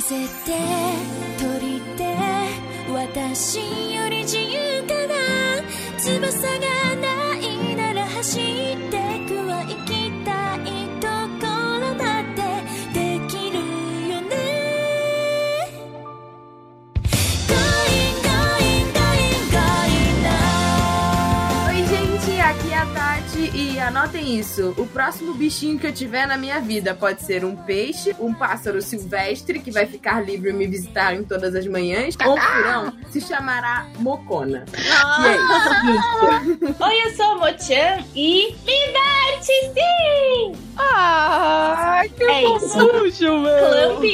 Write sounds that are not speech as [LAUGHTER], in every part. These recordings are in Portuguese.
風で鳥で私より自由かな？翼が anotem isso. O próximo bichinho que eu tiver na minha vida pode ser um peixe, um pássaro silvestre que vai ficar livre e me visitar em todas as manhãs, ou um furão se chamará Mocona. E é isso. [LAUGHS] Oi, eu sou a Mochan e liberte sim! Ah, que É meu. Clamp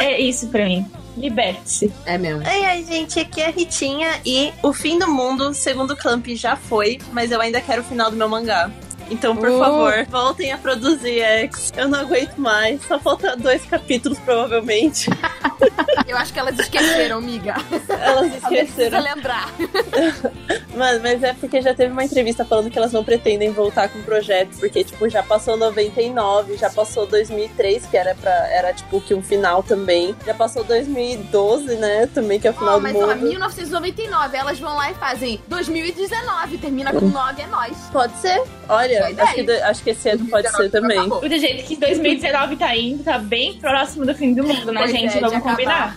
é, é isso pra mim. Liberte-se. É mesmo. Ai, ai, gente, aqui é a Ritinha e o fim do mundo, segundo o Clamp, já foi, mas eu ainda quero o final do meu mangá. Então, por Oh. favor, voltem a produzir X. Eu não aguento mais. Só falta dois capítulos, provavelmente. [LAUGHS] Eu acho que elas esqueceram, miga. Elas esqueceram. lembrar. [LAUGHS] Mas, mas é porque já teve uma entrevista falando que elas não pretendem voltar com o projeto, porque, tipo, já passou 99, já passou 2003, que era pra, era, tipo, que um final também. Já passou 2012, né, também, que é o final Oh, do mas ó, mundo. 1999, elas vão lá e fazem 2019, termina com 9, é nóis. Pode ser. Olha, Acho que, acho que esse ano pode ser também. Acabou. Do jeito que 2019 tá indo, tá bem próximo do fim do mundo, né, Pois gente? é, Vamos combinar.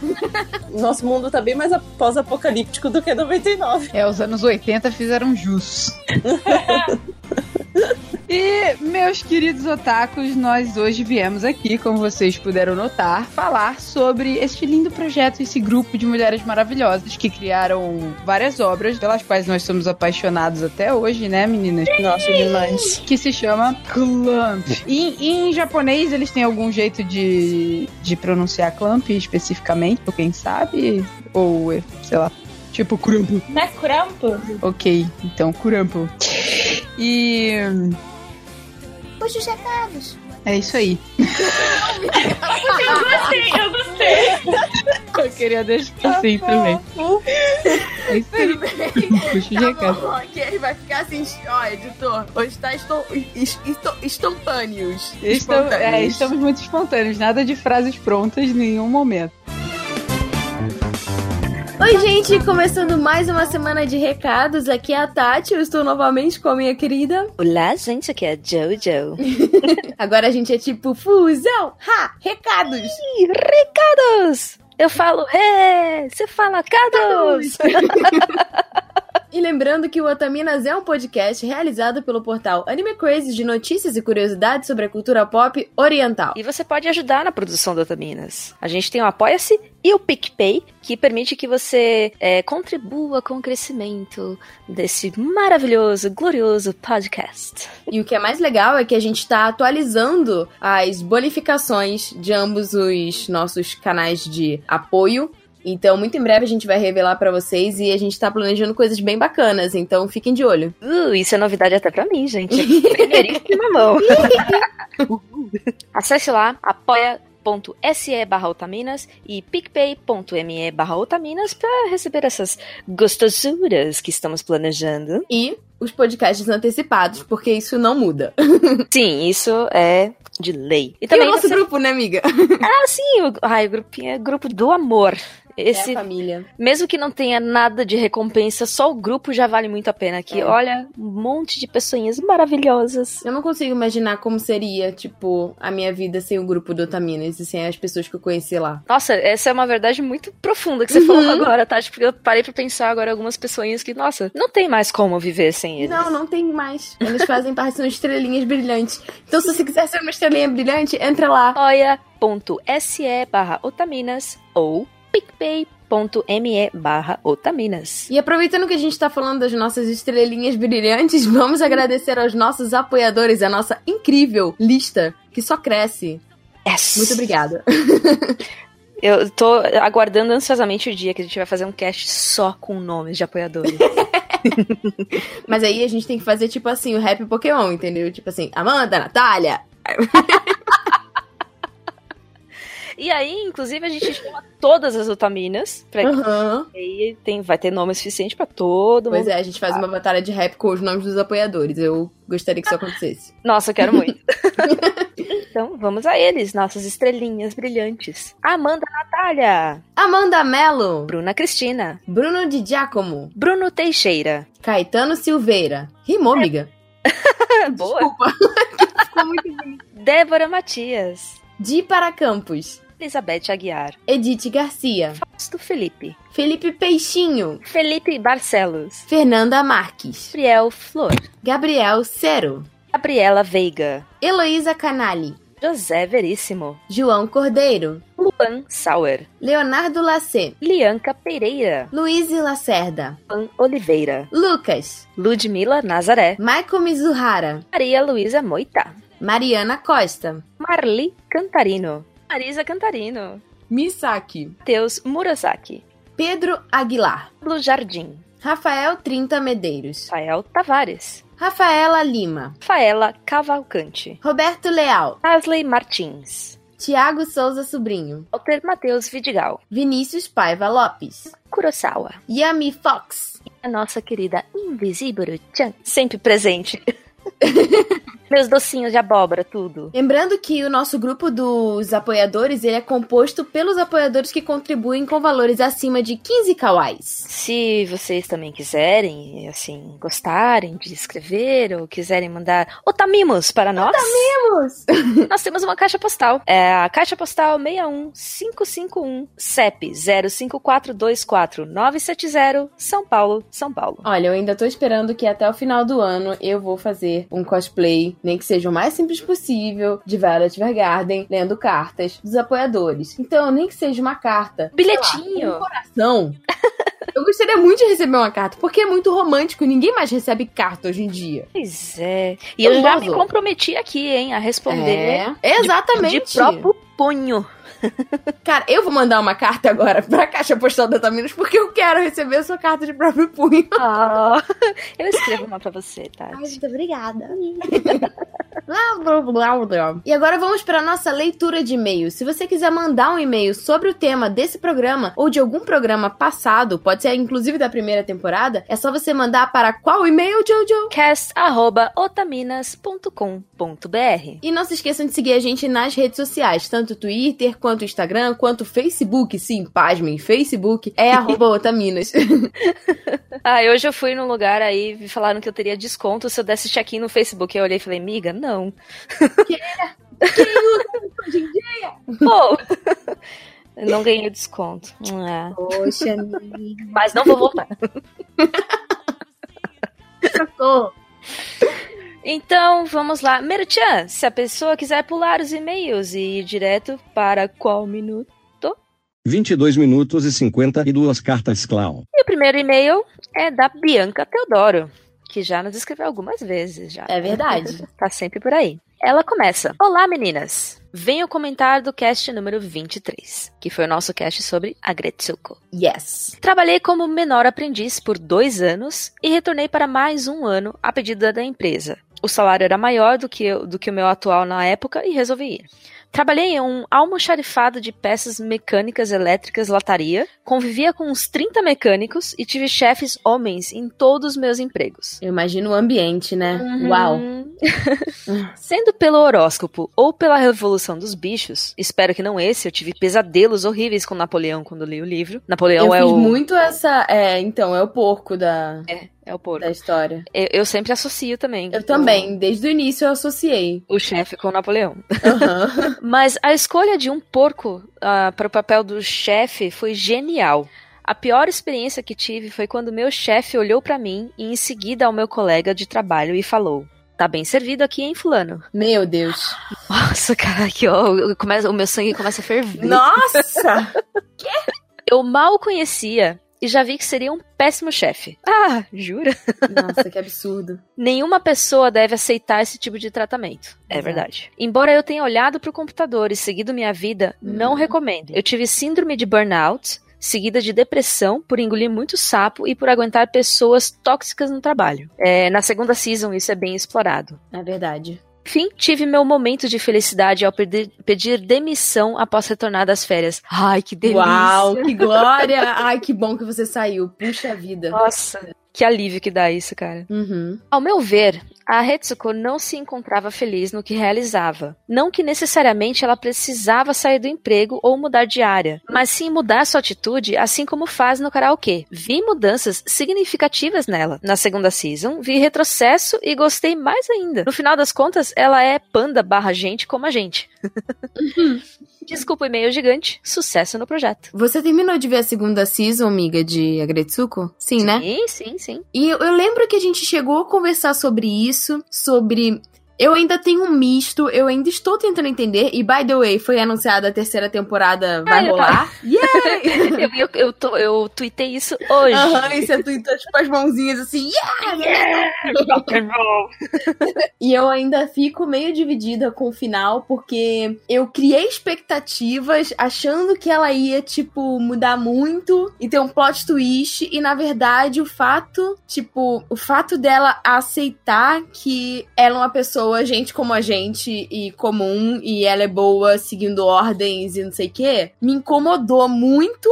Nosso mundo tá bem mais pós-apocalíptico do que 99. É, os anos 80 fizeram jus. [LAUGHS] [LAUGHS] E, meus queridos otakus, nós hoje viemos aqui, como vocês puderam notar, falar sobre este lindo projeto, esse grupo de mulheres maravilhosas que criaram várias obras, pelas quais nós somos apaixonados até hoje, né, meninas? Nossa, demais. Que se chama Clamp. E, e em japonês eles têm algum jeito de, de pronunciar Clamp especificamente, ou quem sabe? Ou, sei lá, tipo Kurampo. Não é crampo? Ok, então Kurampo. E Puxa os recados. é isso aí. Eu gostei, eu gostei. Eu queria deixar assim também. É isso aí. Puxa o Tá recado. bom, ok, vai ficar assim, ó, editor. Hoje tá esto, es- esto, instantâneos. Estamos, é, Espontâneos. estamos muito espontâneos, nada de frases prontas em nenhum momento. Oi, gente, começando mais uma semana de recados. Aqui é a Tati, eu estou novamente com a minha querida. Olá, gente, aqui é a Jojo. [LAUGHS] Agora a gente é tipo fusão, ha, recados. Ih, recados! Eu falo ré, você fala cados! [LAUGHS] E lembrando que o Otaminas é um podcast realizado pelo portal Anime Crazy de notícias e curiosidades sobre a cultura pop oriental. E você pode ajudar na produção do Otaminas. A gente tem o Apoia-se e o PicPay, que permite que você é, contribua com o crescimento desse maravilhoso, glorioso podcast. E o que é mais legal é que a gente está atualizando as bonificações de ambos os nossos canais de apoio. Então, muito em breve a gente vai revelar pra vocês e a gente tá planejando coisas bem bacanas, então fiquem de olho. Uh, isso é novidade até pra mim, gente. [LAUGHS] Primeiríssima mão. [LAUGHS] Acesse lá, apoia.se barra Otaminas e picpay.me barra Otaminas pra receber essas gostosuras que estamos planejando. E os podcasts antecipados, porque isso não muda. [LAUGHS] Sim, isso é de lei. E E também o nosso você... grupo, né, amiga? Ah, sim, o... Ai, o grupinho é grupo do amor. Esse, É família. mesmo que não tenha nada de recompensa, só o grupo já vale muito a pena. Que É. olha, um monte de pessoinhas maravilhosas. Eu não consigo imaginar como seria, tipo, a minha vida sem o grupo do Otaminas e sem as pessoas que eu conheci lá. Nossa, essa é uma verdade muito profunda que você Uhum. falou agora, tá? Porque eu parei pra pensar agora algumas pessoinhas que, nossa, não tem mais como viver sem eles. Não, não tem mais. Eles fazem parte, são estrelinhas brilhantes. Então, se você quiser ser uma estrelinha brilhante, entra lá. apoia.se barra otaminas ou picpay.me barra otaminas. E aproveitando que a gente tá falando das nossas estrelinhas brilhantes, [LAUGHS] vamos agradecer aos nossos apoiadores, a nossa incrível lista que só cresce. Yes. Muito obrigada. [LAUGHS] Eu tô aguardando ansiosamente o dia que a gente vai fazer um cast só com nomes de apoiadores. [LAUGHS] Mas aí a gente tem que fazer, tipo assim, o rap Pokémon, entendeu? Tipo assim, Amanda, Natália. E aí, inclusive, a gente chama todas as otaminas. Pra que Aham. aí tem, vai ter nome suficiente pra todo Pois mundo. é, a gente faz uma batalha de rap com os nomes dos apoiadores. Eu gostaria que isso acontecesse. [LAUGHS] Nossa, eu quero muito. [LAUGHS] Então, vamos a eles, nossas estrelinhas brilhantes. Amanda Natália, Amanda Mello, Bruna Cristina, Bruno Di Giacomo, Bruno Teixeira. Caetano Silveira. Rimou, amiga. [LAUGHS] Boa. Desculpa. Ficou muito bonito. Débora Matias, Di para Campos. Elizabeth Aguiar, Edith Garcia. Fausto Felipe, Felipe Peixinho. Felipe Barcelos, Fernanda Marques. Gabriel Flor, Gabriel Cero. Gabriela Veiga, Heloísa Canali. José Veríssimo, João Cordeiro. Luan Sauer, Leonardo Lacê. Lianca Pereira, Luiz Lacerda. Juan Oliveira, Lucas. Ludmila Nazaré, Michael Mizuhara. Maria Luísa Moita, Mariana Costa. Marli Cantarino, Marisa Cantarino, Misaki. Teus Murasaki, Pedro Aguilar. Pablo Jardim, Rafael Trinta Medeiros. Rafael Tavares, Rafaela Lima. Faela Cavalcante, Roberto Leal. Asley Martins, Tiago Souza Sobrinho. Walter Matheus Vidigal, Vinícius Paiva Lopes. Kurosawa, Yami Fox. a nossa querida Invisível Chan, sempre presente. [LAUGHS] Meus docinhos de abóbora, tudo. Lembrando que o nosso grupo dos apoiadores, ele é composto pelos apoiadores que contribuem com valores acima de 15 kawais. Se vocês também quiserem, assim, gostarem de escrever ou quiserem mandar otamimos para nós, Vamos! [LAUGHS] nós temos uma caixa postal. É a caixa postal 61551 CEP 05424-970 São Paulo, São Paulo. Olha, eu ainda tô esperando que até o final do ano eu vou fazer um cosplay, nem que seja o mais simples possível, de Violet Evergarden, lendo cartas dos apoiadores. Então, nem que seja uma carta. Bilhetinho. Um coração. [LAUGHS] Eu gostaria muito de receber uma carta, porque é muito romântico. Ninguém mais recebe carta hoje em dia. Pois é. E eu já me comprometi aqui, hein, a responder É, exatamente. de próprio punho. [LAUGHS] Cara, eu vou mandar uma carta agora pra Caixa Postal da Taminas, porque eu quero receber a sua carta de próprio punho. Ah, [LAUGHS] eu escrevo uma pra você, tá? muito obrigada. [LAUGHS] E agora vamos para nossa leitura de e-mails. Se você quiser mandar um e-mail sobre o tema desse programa ou de algum programa passado, pode ser inclusive da primeira temporada, é só você mandar para qual e-mail, Jojo? cast.otaminas.com.br E não se esqueçam de seguir a gente nas redes sociais, tanto Twitter, quanto Instagram, quanto Facebook. Sim, pasmem, Facebook é [LAUGHS] arroba Otaminas. [LAUGHS] Ah, hoje eu fui num lugar aí e falaram que eu teria desconto se eu desse check-in no Facebook. Eu olhei e falei, miga, não. Pô! Eu não ganhei desconto. É. Poxa, amiga. Mas não vou voltar. Então, vamos lá. Merchan, se a pessoa quiser pular os e-mails e ir direto para qual minuto? 22 minutos e 52 cartas clown. E o primeiro e-mail é da Bianca Teodoro, que já nos escreveu algumas vezes já. É verdade. [LAUGHS] Tá sempre por aí. Ela começa. Olá, meninas! Venho comentar do cast número 23, que foi o nosso cast sobre Agretsuko. Yes. Trabalhei como menor aprendiz por dois anos e retornei para mais um ano a pedido da empresa. O salário era maior do que, eu- do que o meu atual na época e resolvi ir. Trabalhei em um almoxarifado de peças mecânicas elétricas lataria, convivia com uns 30 mecânicos e tive chefes homens em todos os meus empregos. Eu imagino o ambiente, né? Uau. Uhum. [LAUGHS] Sendo pelo horóscopo ou pela Revolução dos Bichos, espero que não esse, eu tive pesadelos horríveis com Napoleão quando li o livro. Napoleão Eu é fiz o. muito essa. É, então, é o porco da, É o porco. da história. Eu, eu sempre associo também. Eu também, desde o início eu associei. O, chefe com o Napoleão. Aham. [LAUGHS] Mas a escolha de um porco ah, para o papel do chefe foi genial. A pior experiência que tive foi quando meu chefe olhou para mim e em seguida ao meu colega de trabalho e falou: Tá bem servido aqui, hein, fulano? Meu Deus. [GASPS] Nossa, cara, que ó, começo- o meu sangue começa a ferver. Nossa! [LAUGHS] Eu mal conhecia e já vi que seria um péssimo chefe. [LAUGHS] Ah, jura? Nossa, que absurdo. Nenhuma pessoa deve aceitar esse tipo de tratamento. É Exato. verdade. Embora eu tenha olhado pro computador e seguido minha vida, não recomendo. Eu tive síndrome de burnout, seguida de depressão por engolir muito sapo e por aguentar pessoas tóxicas no trabalho. É, na segunda season isso é bem explorado. É verdade. Enfim, tive meu momento de felicidade ao perder- pedir demissão após retornar das férias. Ai, que delícia! Uau, que glória! Ai, que bom que você saiu. Puxa vida. Nossa, que alívio que dá isso, cara. Uhum. Ao meu ver, A Hetsuko não se encontrava feliz no que realizava. Não que necessariamente ela precisava sair do emprego ou mudar de área, mas sim mudar sua atitude, assim como faz no karaokê. Vi mudanças significativas nela. Na segunda season, vi retrocesso e gostei mais ainda. No final das contas, ela é panda barra gente como a gente. [LAUGHS] Desculpa o e-mail gigante. Sucesso no projeto. Você terminou de ver a segunda season, amiga, de Agretsuko? Sim, né? Sim, sim, sim. E eu, eu lembro que a gente chegou a conversar sobre isso, sobre. Eu ainda tenho um misto, eu ainda estou tentando entender. E, by the way, foi anunciada a terceira temporada, vai eu rolar. Yay! [LAUGHS] Eu, eu, eu, tô- eu tuitei isso hoje. Aham, e você tweetou, tipo, as mãozinhas assim, yeah! [LAUGHS] E eu ainda fico meio dividida com o final, porque eu criei expectativas achando que ela ia, tipo, mudar muito e ter um plot twist. E na verdade, o fato, tipo, o fato dela aceitar que ela é uma pessoa, gente como a gente, e comum, e ela é boa seguindo ordens e não sei o quê, me incomodou muito.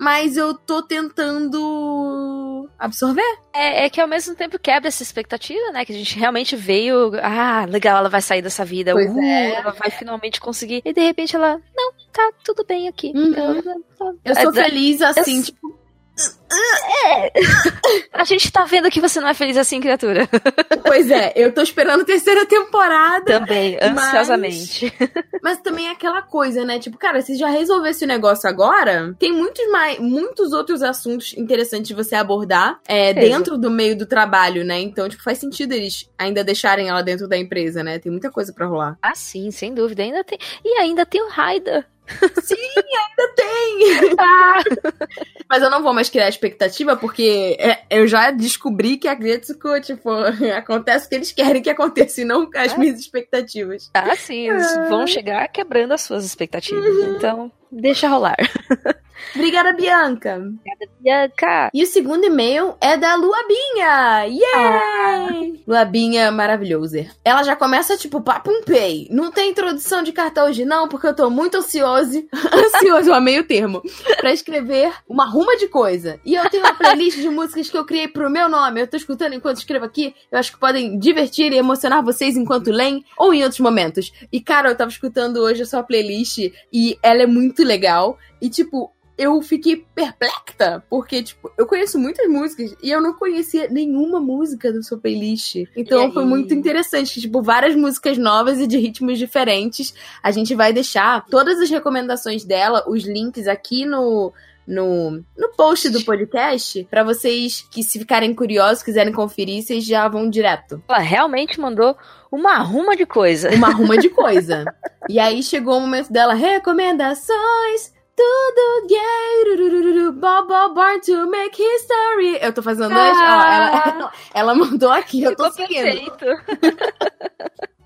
Mas eu tô tentando absorver. É, é que ao mesmo tempo quebra essa expectativa, né? Que a gente realmente veio. Ah, legal, ela vai sair dessa vida. Pois uh, é. Ela vai finalmente conseguir. E de repente ela. Não, tá tudo bem aqui. Uhum. Eu- Eu sou É, feliz assim, eu- tipo, [LAUGHS] A gente tá vendo que você não é feliz assim, criatura. [LAUGHS] Pois é, eu tô esperando a terceira temporada. Também, Mas- ansiosamente. [LAUGHS] Mas também é aquela coisa, né? Tipo, cara, se já resolver esse negócio agora, tem muitos mais, muitos outros assuntos interessantes de você abordar é, dentro do meio do trabalho, né? Então, tipo, faz sentido eles ainda deixarem ela dentro da empresa, né? Tem muita coisa pra rolar. Ah, sim, sem dúvida. Ainda tem. E ainda tem o Raida. Ainda tem! Ah, [LAUGHS] Mas eu não vou mais criar expectativa, porque é, eu já descobri que a Gretsuko, tipo, [LAUGHS] acontece o que eles querem que aconteça e não as É. minhas expectativas. ah, sim, eles vão chegar quebrando as suas expectativas. Então, deixa rolar. [LAUGHS] Obrigada, Bianca! Bianca! E o segundo e-mail é da Luabinha! Yay! Luabinha maravilhosa. Ela já começa tipo papo um pay. Não tem introdução de carta hoje não, porque eu tô muito ansioso, [LAUGHS] ansioso a meio termo, pra escrever uma ruma de coisa. E eu tenho uma playlist de músicas que eu criei pro meu nome. Eu tô escutando enquanto escrevo aqui. Eu acho que podem divertir e emocionar vocês enquanto leem ou em outros momentos. E cara, eu tava escutando hoje a sua playlist e ela é muito legal. E tipo, eu fiquei perplexa, porque, tipo, eu conheço muitas músicas e eu não conhecia nenhuma música da sua playlist. Então foi muito interessante, tipo, várias músicas novas e de ritmos diferentes. A gente vai deixar todas as recomendações dela, os links aqui no. No, no post do podcast, pra vocês que se ficarem curiosos, quiserem conferir, vocês já vão direto. Ela realmente mandou uma ruma de coisa. Uma ruma de [LAUGHS] coisa. e aí chegou o momento dela, recomendações, tudo gay, rurururu, Bob Bob Born to make history. Eu tô fazendo as, ó, ela, [LAUGHS] ela mandou aqui, eu tô Ficou seguindo. perfeito.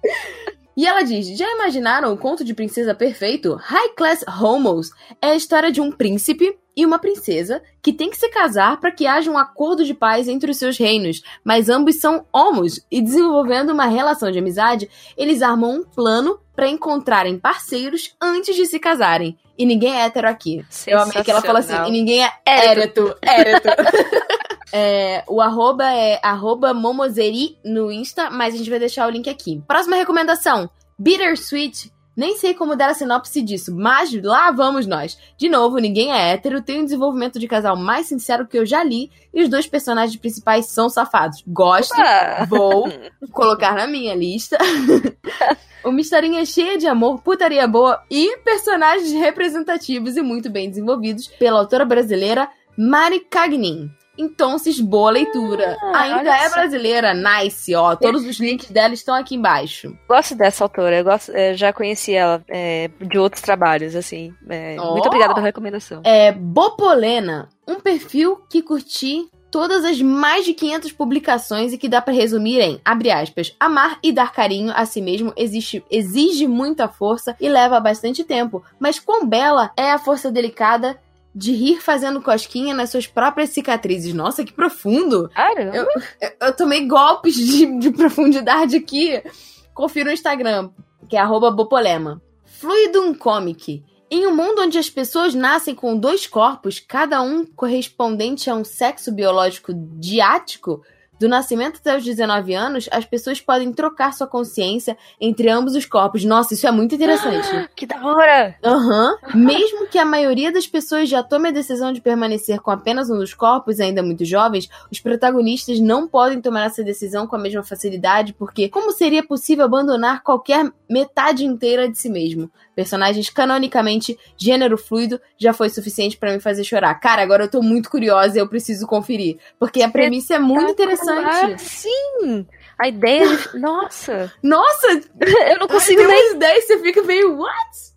[LAUGHS] E ela diz: Já imaginaram o conto de princesa perfeito? High Class Homos é a história de um príncipe e uma princesa que tem que se casar para que haja um acordo de paz entre os seus reinos, mas ambos são homos e desenvolvendo uma relação de amizade, eles armam um plano para encontrarem parceiros antes de se casarem. E ninguém é hétero aqui. Eu amei que ela fala assim, e ninguém é éreto. [LAUGHS] É, o arroba é arroba momozeri no Insta, mas a gente vai deixar o link aqui. Próxima recomendação, Bittersweet. Nem sei como dar a sinopse disso, mas lá vamos nós. De novo, ninguém é hétero, tem um desenvolvimento de casal mais sincero que eu já li, e os dois personagens principais são safados. Gosto, Ah, vou colocar na minha lista. [LAUGHS] Uma historinha cheia de amor, putaria boa e personagens representativos e muito bem desenvolvidos pela autora brasileira Mari Cagnin. Então, boa leitura. Ainda olha é só. brasileira, nice, ó. Todos os links dela estão aqui embaixo. gosto dessa autora. Eu gosto, é, já conheci ela é, de outros trabalhos, assim. É, Oh. Muito obrigada pela recomendação. É Bopolena, um perfil que curti todas as mais de 500 publicações e que dá pra resumir em, abre aspas, amar e dar carinho a si mesmo existe, exige muita força e leva bastante tempo, mas quão bela é a força delicada de rir fazendo cosquinha nas suas próprias cicatrizes. Nossa, que profundo! Caramba. Eu, eu tomei golpes de, de profundidade aqui. Confira no Instagram, que é arroba Bopolema. Fluidum Comic. Em um mundo onde as pessoas nascem com dois corpos, cada um correspondente a um sexo biológico diático, Do nascimento até os 19 anos, as pessoas podem trocar sua consciência entre ambos os corpos. Nossa, isso é muito interessante. [GASPS] Que da hora! Aham. Mesmo que a maioria das pessoas já tome a decisão de permanecer com apenas um dos corpos, ainda muito jovens, os protagonistas não podem tomar essa decisão com a mesma facilidade, porque como seria possível abandonar qualquer metade inteira de si mesmo? Personagens canonicamente gênero fluido já foi suficiente pra me fazer chorar. Cara, agora eu tô muito curiosa e eu preciso conferir, porque a premissa é muito interessante. Sim! A ideia de. [LAUGHS] Nossa! Nossa, [LAUGHS] Eu não consigo tem nem. umas ideias você fica meio what?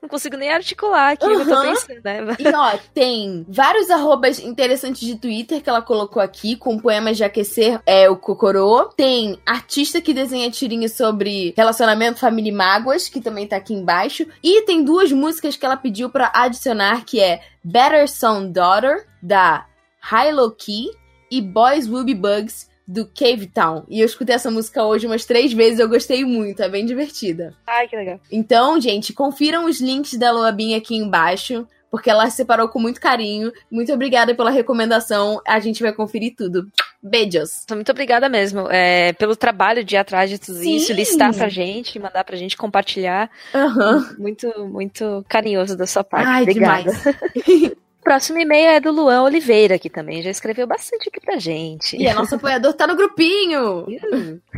Não consigo nem articular aqui o que eu tô pensando, né? E ó, tem vários arrobas interessantes de Twitter que ela colocou aqui, com poemas de aquecer é, o Cocorô. Tem artista que desenha tirinhas sobre relacionamento, família e mágoas, que também tá aqui embaixo. E tem duas músicas que ela pediu pra adicionar, que é Better Son Daughter, da High Low Key, e Boys Will Be Bugs, do Cave Town. E eu escutei essa música hoje umas três vezes, eu gostei muito, é bem divertida. Ai, que legal. Então, gente, confiram os links da Loabin aqui embaixo, porque ela separou com muito carinho. Muito obrigada pela recomendação. A gente vai conferir tudo. Beijos. Muito obrigada mesmo é, pelo trabalho de ir atrás de tudo Sim. isso, listar pra gente, mandar pra gente compartilhar. Aham. Muito, muito carinhoso da sua parte. Ai, obrigada. demais. [LAUGHS] O próximo e-mail é do Luan Oliveira, que também já escreveu bastante aqui pra gente. E a nosso apoiador tá no grupinho.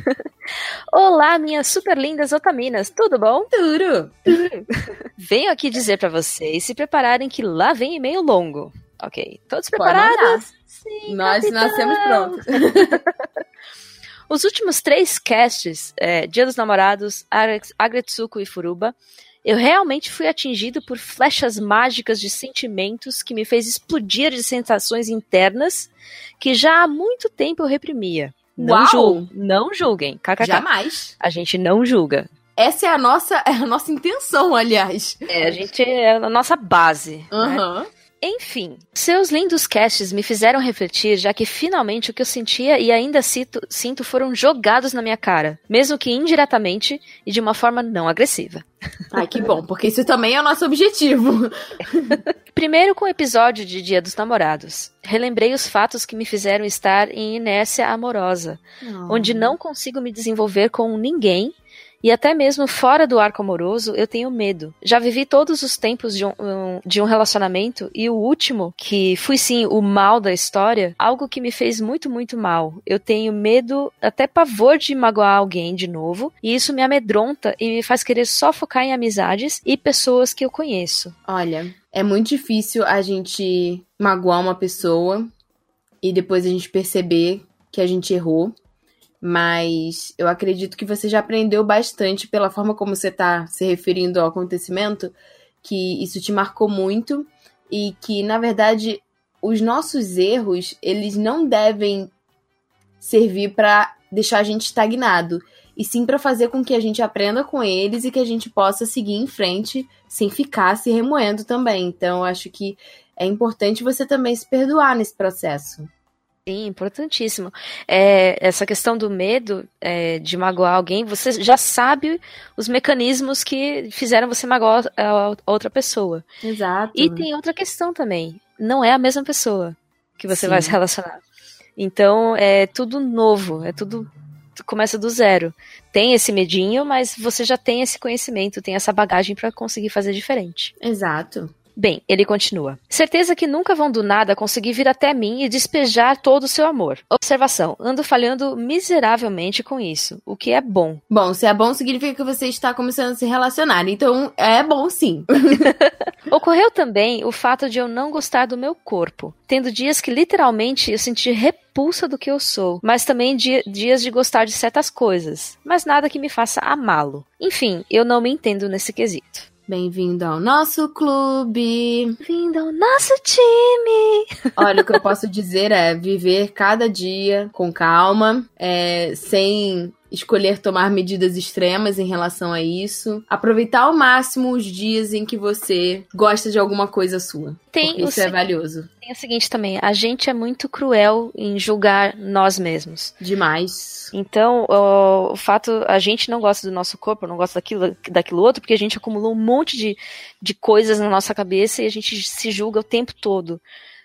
[LAUGHS] Olá, minhas super lindas otaminas, tudo bom? Turo. [LAUGHS] Venho aqui dizer pra vocês se prepararem que lá vem e-mail longo. Ok, todos preparados? Sim, Nós capitão. nascemos prontos. [LAUGHS] Os últimos três casts, é, Dia dos Namorados, Agre- Agretsuko e Furuba, eu realmente fui atingido por flechas mágicas de sentimentos que me fez explodir de sensações internas que já há muito tempo eu reprimia. Não, Uau! julguem, não julguem, kkk. Jamais. A gente não julga. Essa é a nossa, é a nossa intenção, aliás. É, a gente é a nossa base. né? Enfim, seus lindos casts me fizeram refletir, já que finalmente o que eu sentia e ainda sinto, sinto foram jogados na minha cara, mesmo que indiretamente e de uma forma não agressiva. [LAUGHS] Ai, que bom, porque isso também é o nosso objetivo. [LAUGHS] Primeiro com o episódio de Dia dos Namorados. Relembrei os fatos que me fizeram estar em inércia amorosa, onde não consigo me desenvolver com ninguém e até mesmo fora do arco amoroso eu tenho medo. Já vivi todos os tempos de um, um- de um relacionamento e o último, que fui sim o mal da história, algo que me fez muito, muito mal. Eu tenho medo, até pavor de magoar alguém de novo e isso me amedronta e me faz querer só focar em amizades e pessoas que eu conheço. Olha, é muito difícil a gente magoar uma pessoa e depois a gente perceber que a gente errou. Mas eu acredito que você já aprendeu bastante pela forma como você está se referindo ao acontecimento, que isso te marcou muito e que, na verdade, os nossos erros, eles não devem servir para deixar a gente estagnado, e sim para fazer com que a gente aprenda com eles e que a gente possa seguir em frente sem ficar se remoendo também. Então, acho que é importante você também se perdoar nesse processo. Sim, importantíssimo. É, essa questão do medo é, de magoar alguém, você já sabe os mecanismos que fizeram você magoar a outra pessoa. Exato. E tem outra questão também. Não é a mesma pessoa que você Sim. vai se relacionar. Então é tudo novo, é tudo começa do zero. Tem esse medinho, mas você já tem esse conhecimento, tem essa bagagem para conseguir fazer diferente. Exato. Bem, ele continua. Certeza que nunca vão do nada conseguir vir até mim e despejar todo o seu amor. Observação: ando falhando miseravelmente com isso, o que é bom. Bom, se é bom, significa que você está começando a se relacionar. Então, é bom sim. [LAUGHS] Ocorreu também o fato de eu não gostar do meu corpo, tendo dias que literalmente eu senti repulsa do que eu sou, mas também di- dias de gostar de certas coisas, mas nada que me faça amá-lo. Enfim, eu não me entendo nesse quesito. Bem-vindo ao nosso clube. Vindo ao nosso time! [LAUGHS] Olha, o que eu posso dizer é viver cada dia com calma, é, sem escolher tomar medidas extremas em relação a isso. Aproveitar ao máximo os dias em que você gosta de alguma coisa sua. Tem o, isso é se- valioso. tem o seguinte também: a gente é muito cruel em julgar nós mesmos. Demais. Então, ó, o fato, a gente não gosta do nosso corpo, não gosta daquilo, daquilo outro, porque a gente acumulou um monte de, de coisas na nossa cabeça e a gente se julga o tempo todo.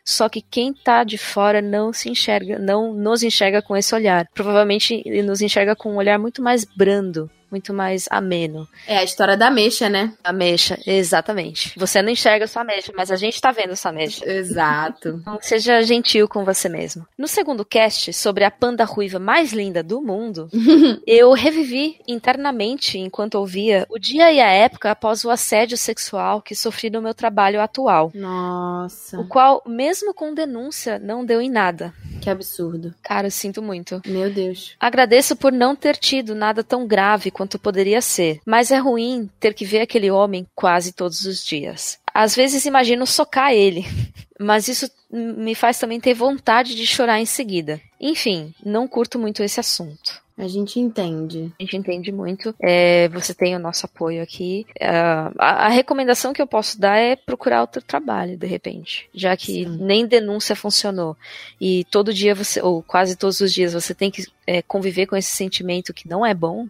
Só que quem tá de fora não se enxerga, não nos enxerga com esse olhar. Provavelmente nos enxerga com um olhar muito mais brando, muito mais ameno. É a história da mexa, né? Ameixa, exatamente. Você não enxerga sua ameixa, mas a gente tá vendo sua ameixa. Exato. [LAUGHS] Então, seja gentil com você mesmo. No segundo cast, sobre a panda ruiva mais linda do mundo, [LAUGHS] eu revivi internamente, enquanto ouvia, o dia e a época após o assédio sexual que sofri no meu trabalho atual. Nossa, O qual, mesmo com denúncia, não deu em nada. que absurdo. Cara, eu sinto muito. Meu Deus. Agradeço por não ter tido nada tão grave quanto poderia ser, mas é ruim ter que ver aquele homem quase todos os dias. Às vezes imagino socar ele, [LAUGHS] mas isso me faz também ter vontade de chorar em seguida. Enfim, não curto muito esse assunto. A gente entende. A gente entende muito. É, você tem o nosso apoio aqui. Ah, a, a recomendação que eu posso dar é procurar outro trabalho, de repente. Já que Sim. nem denúncia funcionou. E todo dia você, ou quase todos os dias, você tem que é, conviver com esse sentimento que não é bom.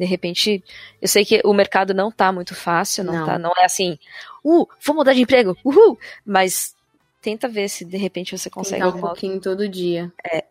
De repente, eu sei que o mercado não tá muito fácil, não, Não. Tá, não é assim, uh, vou mudar de emprego, uhul! Mas tenta ver se de repente você consegue Tentar um pouquinho todo dia. É.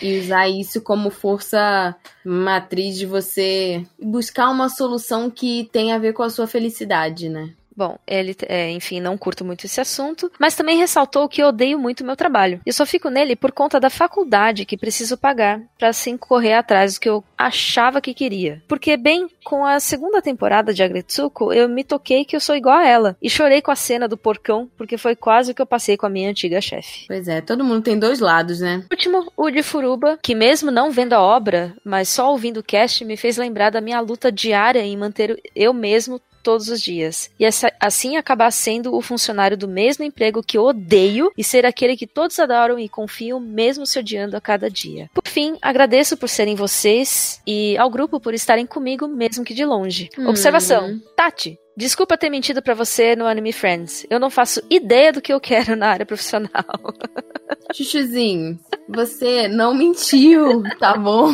E usar isso como força matriz de você buscar uma solução que tenha a ver com a sua felicidade, né? Bom, ele, é, enfim, não curto muito esse assunto, mas também ressaltou que eu odeio muito meu trabalho. Eu só fico nele por conta da faculdade que preciso pagar para assim correr atrás do que eu achava que queria. Porque, bem, com a segunda temporada de Agretsuko, eu me toquei que eu sou igual a ela. E chorei com a cena do porcão, porque foi quase o que eu passei com a minha antiga chefe. Pois é, todo mundo tem dois lados, né? último, o de Furuba, que mesmo não vendo a obra, mas só ouvindo o cast, me fez lembrar da minha luta diária em manter eu mesmo todos os dias. E essa- assim acabar sendo o funcionário do mesmo emprego que eu odeio e ser aquele que todos adoram e confiam, mesmo se odiando a cada dia. Por fim, agradeço por serem vocês e ao grupo por estarem comigo, mesmo que de longe. Hum. Observação: Tati. Desculpa ter mentido pra você no Anime Friends. Eu não faço ideia do que eu quero na área profissional. [LAUGHS] Chuchuzinho, você não mentiu, tá bom?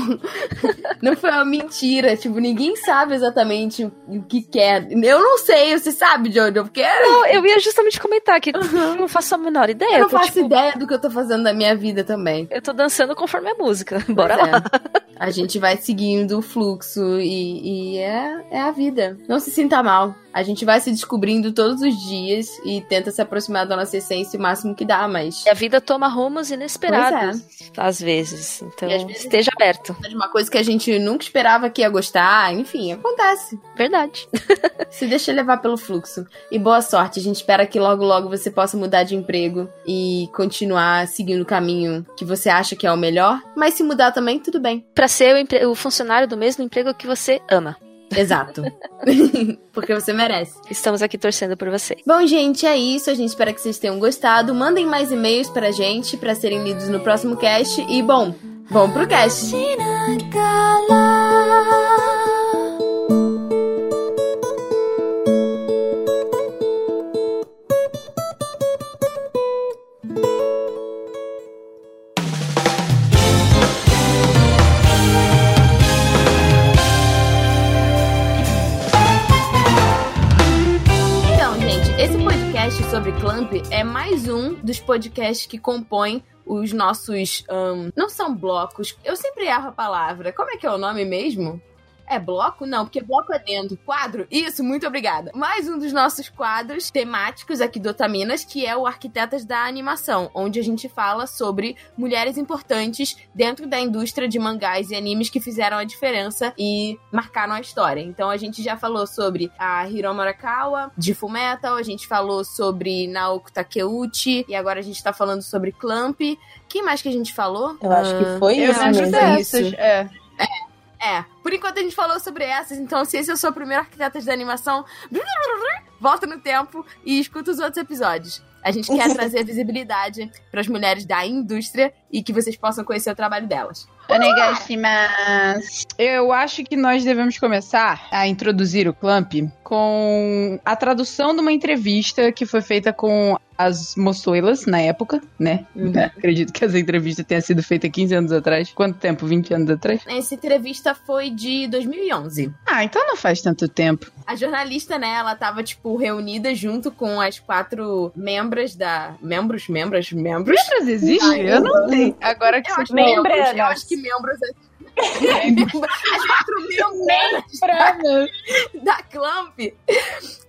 Não foi uma mentira. Tipo, ninguém sabe exatamente o que quer. Eu não sei, você sabe de onde eu quero? Não, eu ia justamente comentar que eu não faço a menor ideia. Eu não tô, faço tipo, ideia do que eu tô fazendo da minha vida também. Eu tô dançando conforme a música. Bora Pois lá. é. A gente vai seguindo o fluxo e, e é, é a vida. Não se sinta mal. A gente vai se descobrindo todos os dias e tenta se aproximar da nossa essência o máximo que dá, mas E a vida toma rumos inesperados, às vezes. Então, às vezes- esteja aberto. é uma coisa que a gente nunca esperava que ia gostar. Enfim, acontece. Verdade. [LAUGHS] Se deixa levar pelo fluxo. E boa sorte. A gente espera que logo, logo você possa mudar de emprego e continuar seguindo o caminho que você acha que é o melhor. Mas se mudar também, tudo bem. Pra ser o, empre- o funcionário do mesmo emprego que você ama. Exato. [LAUGHS] Porque você merece. Estamos aqui torcendo por você. Bom, gente, é isso. A gente espera que vocês tenham gostado. Mandem mais e-mails pra gente pra serem lidos no próximo cast. E, bom, vamos pro cast. É mais um dos podcasts que compõem os nossos. ahn, não são blocos. Eu sempre erro a palavra. Como é que é o nome mesmo? É bloco? Não, porque bloco é dentro. Quadro? Isso, muito obrigada. Mais um dos nossos quadros temáticos aqui do Otaminas, que é o Arquitetas da Animação, onde a gente fala sobre mulheres importantes dentro da indústria de mangás e animes que fizeram a diferença e marcaram a história. Então a gente já falou sobre a Hiromu Arakawa, de Fullmetal, a gente falou sobre Naoko Takeuchi, e agora a gente tá falando sobre Clamp. Quem mais que a gente falou? Eu acho que Ah, foi Eu isso lembro mesmo. dessas. isso. É. É, por enquanto a gente falou sobre essas, então se esse é o seu primeiro arquitetas de animação, [LAUGHS] volta no tempo e escuta os outros episódios. A gente quer [LAUGHS] trazer visibilidade para as mulheres da indústria e que vocês possam conhecer o trabalho delas. Onegashimasu. Eu acho que nós devemos começar a introduzir o Clamp com a tradução de uma entrevista que foi feita com as moçoilas na época, né? Uhum. [LAUGHS] Acredito que essa entrevista tenha sido feita 15 anos atrás. Quanto tempo? 20 anos atrás? Essa entrevista foi de 2011. Ah, então não faz tanto tempo. a jornalista, né, ela tava, tipo, reunida junto com as quatro membros da. Membros, membros, membros. Membros existe? Eu não sei. Agora que Eu você acho, falou. membros, eu acho que membros. é- as [LAUGHS] quatro membros da Clamp.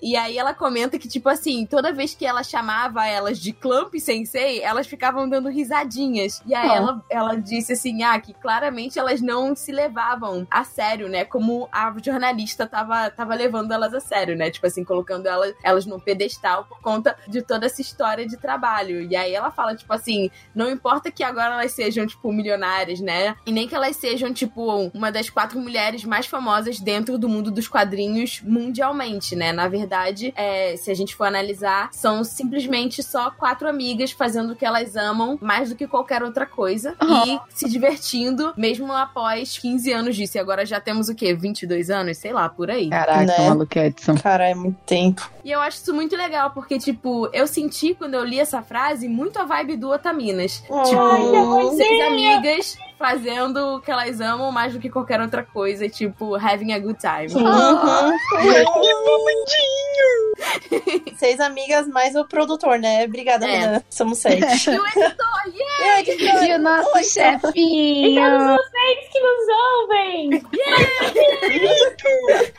E aí ela comenta que, tipo assim, toda vez que ela chamava elas de Clamp Sensei, elas ficavam dando risadinhas. E aí Ah. ela, ela disse assim, ah, que claramente elas não se levavam a sério, né? Como a jornalista tava, tava levando elas a sério, né? Tipo assim, colocando elas, elas num pedestal por conta de toda essa história de trabalho. E aí ela fala, tipo assim, não importa que agora elas sejam, tipo, milionárias, né? E nem que elas sejam, tipo, uma das quatro mulheres mais famosas dentro do mundo dos quadrinhos mundialmente, né? Na verdade, é, se a gente for analisar, são simplesmente só quatro amigas fazendo o que elas amam mais do que qualquer outra coisa e se divertindo, mesmo após 15 anos disso. E agora já temos o quê? 22 anos? Sei lá, por aí. Caraca, Né? maluco Edson. Cara, é muito tempo. E eu acho isso muito legal, porque, tipo, eu senti quando eu li essa frase muito a vibe do Otaminas. Tipo, seis amigas fazendo o que elas amam mais do que qualquer outra coisa, tipo, having a good time. Uhum. [LAUGHS] Seis amigas mais o produtor, né? Obrigada, É. Renan. Somos sete. [LAUGHS] E o editor, yeah! E o editor? E o nosso Oi, chefinho. Vocês que nos ouvem!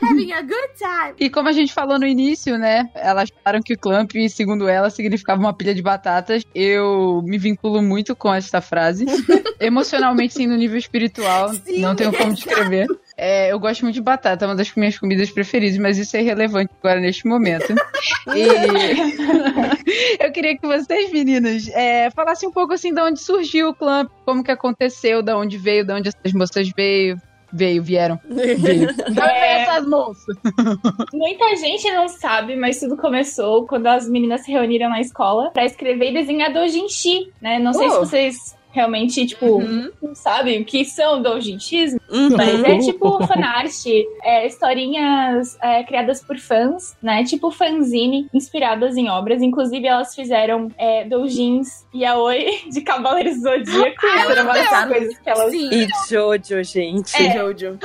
having a good time. E como a gente falou no início, né? Elas falaram que o Clamp, segundo ela, significava uma pilha de batatas. Eu me vinculo muito com essa frase. [LAUGHS] Emocionalmente, sim, no nível espiritual. Sim, não tenho como descrever. É, eu gosto muito de batata, é uma das minhas comidas preferidas, mas isso é irrelevante agora neste momento. E [LAUGHS] [LAUGHS] eu queria que vocês, meninas, é, falassem um pouco assim de onde surgiu o Clamp, como que aconteceu, de onde veio, de onde essas moças veio. Veio, vieram. Veio. [LAUGHS] Veio essas moças? Muita gente não sabe, mas tudo começou quando as meninas se reuniram na escola pra escrever e desenhar doujinshi, né? Não sei Oh. se vocês realmente, tipo, Uhum. não sabem o que são doujinshis, Uhum. mas é tipo fanart, é, historinhas é, criadas por fãs, né? Tipo fanzine, inspiradas em obras. Inclusive, elas fizeram é, doujins yaoi [LAUGHS] de Cavaleiros do Zodíaco. Ah, Era uma das coisas que elas... Sim, E Jojo, gente. É. Jojo.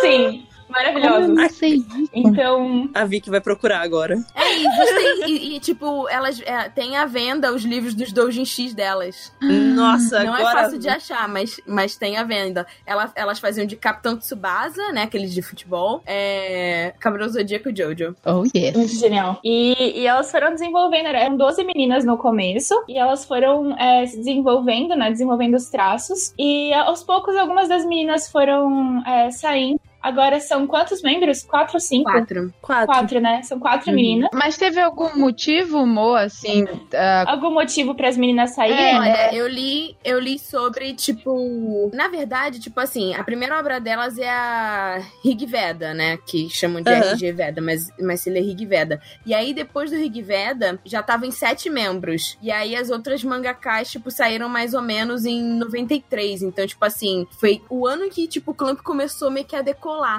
Sim, maravilhosos. não sei? Então, A Vicky vai procurar agora. É, e, e, e, tipo, elas é, têm à venda os livros dos Doujin X delas. Nossa, Não agora. é fácil de achar, mas, mas tem à venda. Ela, elas faziam de Capitão Tsubasa, né? Aqueles de futebol. É. Cabelo Zodíaco e Jojo. Oh, yes. Muito genial. E, e elas foram desenvolvendo, eram 12 meninas no começo, e elas foram é, se desenvolvendo, né? Desenvolvendo os traços. E aos poucos, algumas das meninas foram é, saindo. Agora são quantos membros? Quatro ou cinco? Quatro. Quatro. Quatro, né? São quatro Uhum. meninas. Mas teve algum motivo, Mo, assim, ah, Algum motivo para as meninas saírem? Olha, eu li, eu li sobre, tipo. Na verdade, tipo assim, a primeira obra delas é a Rig Veda, né? Que chamam de Aham. RG Veda, mas, mas se lê Rig Veda. E aí, depois do Rig Veda, já tava em sete membros. E aí as outras mangakas, tipo, saíram mais ou menos em 93. Então, tipo assim, foi o ano que, tipo, o Clamp começou meio que a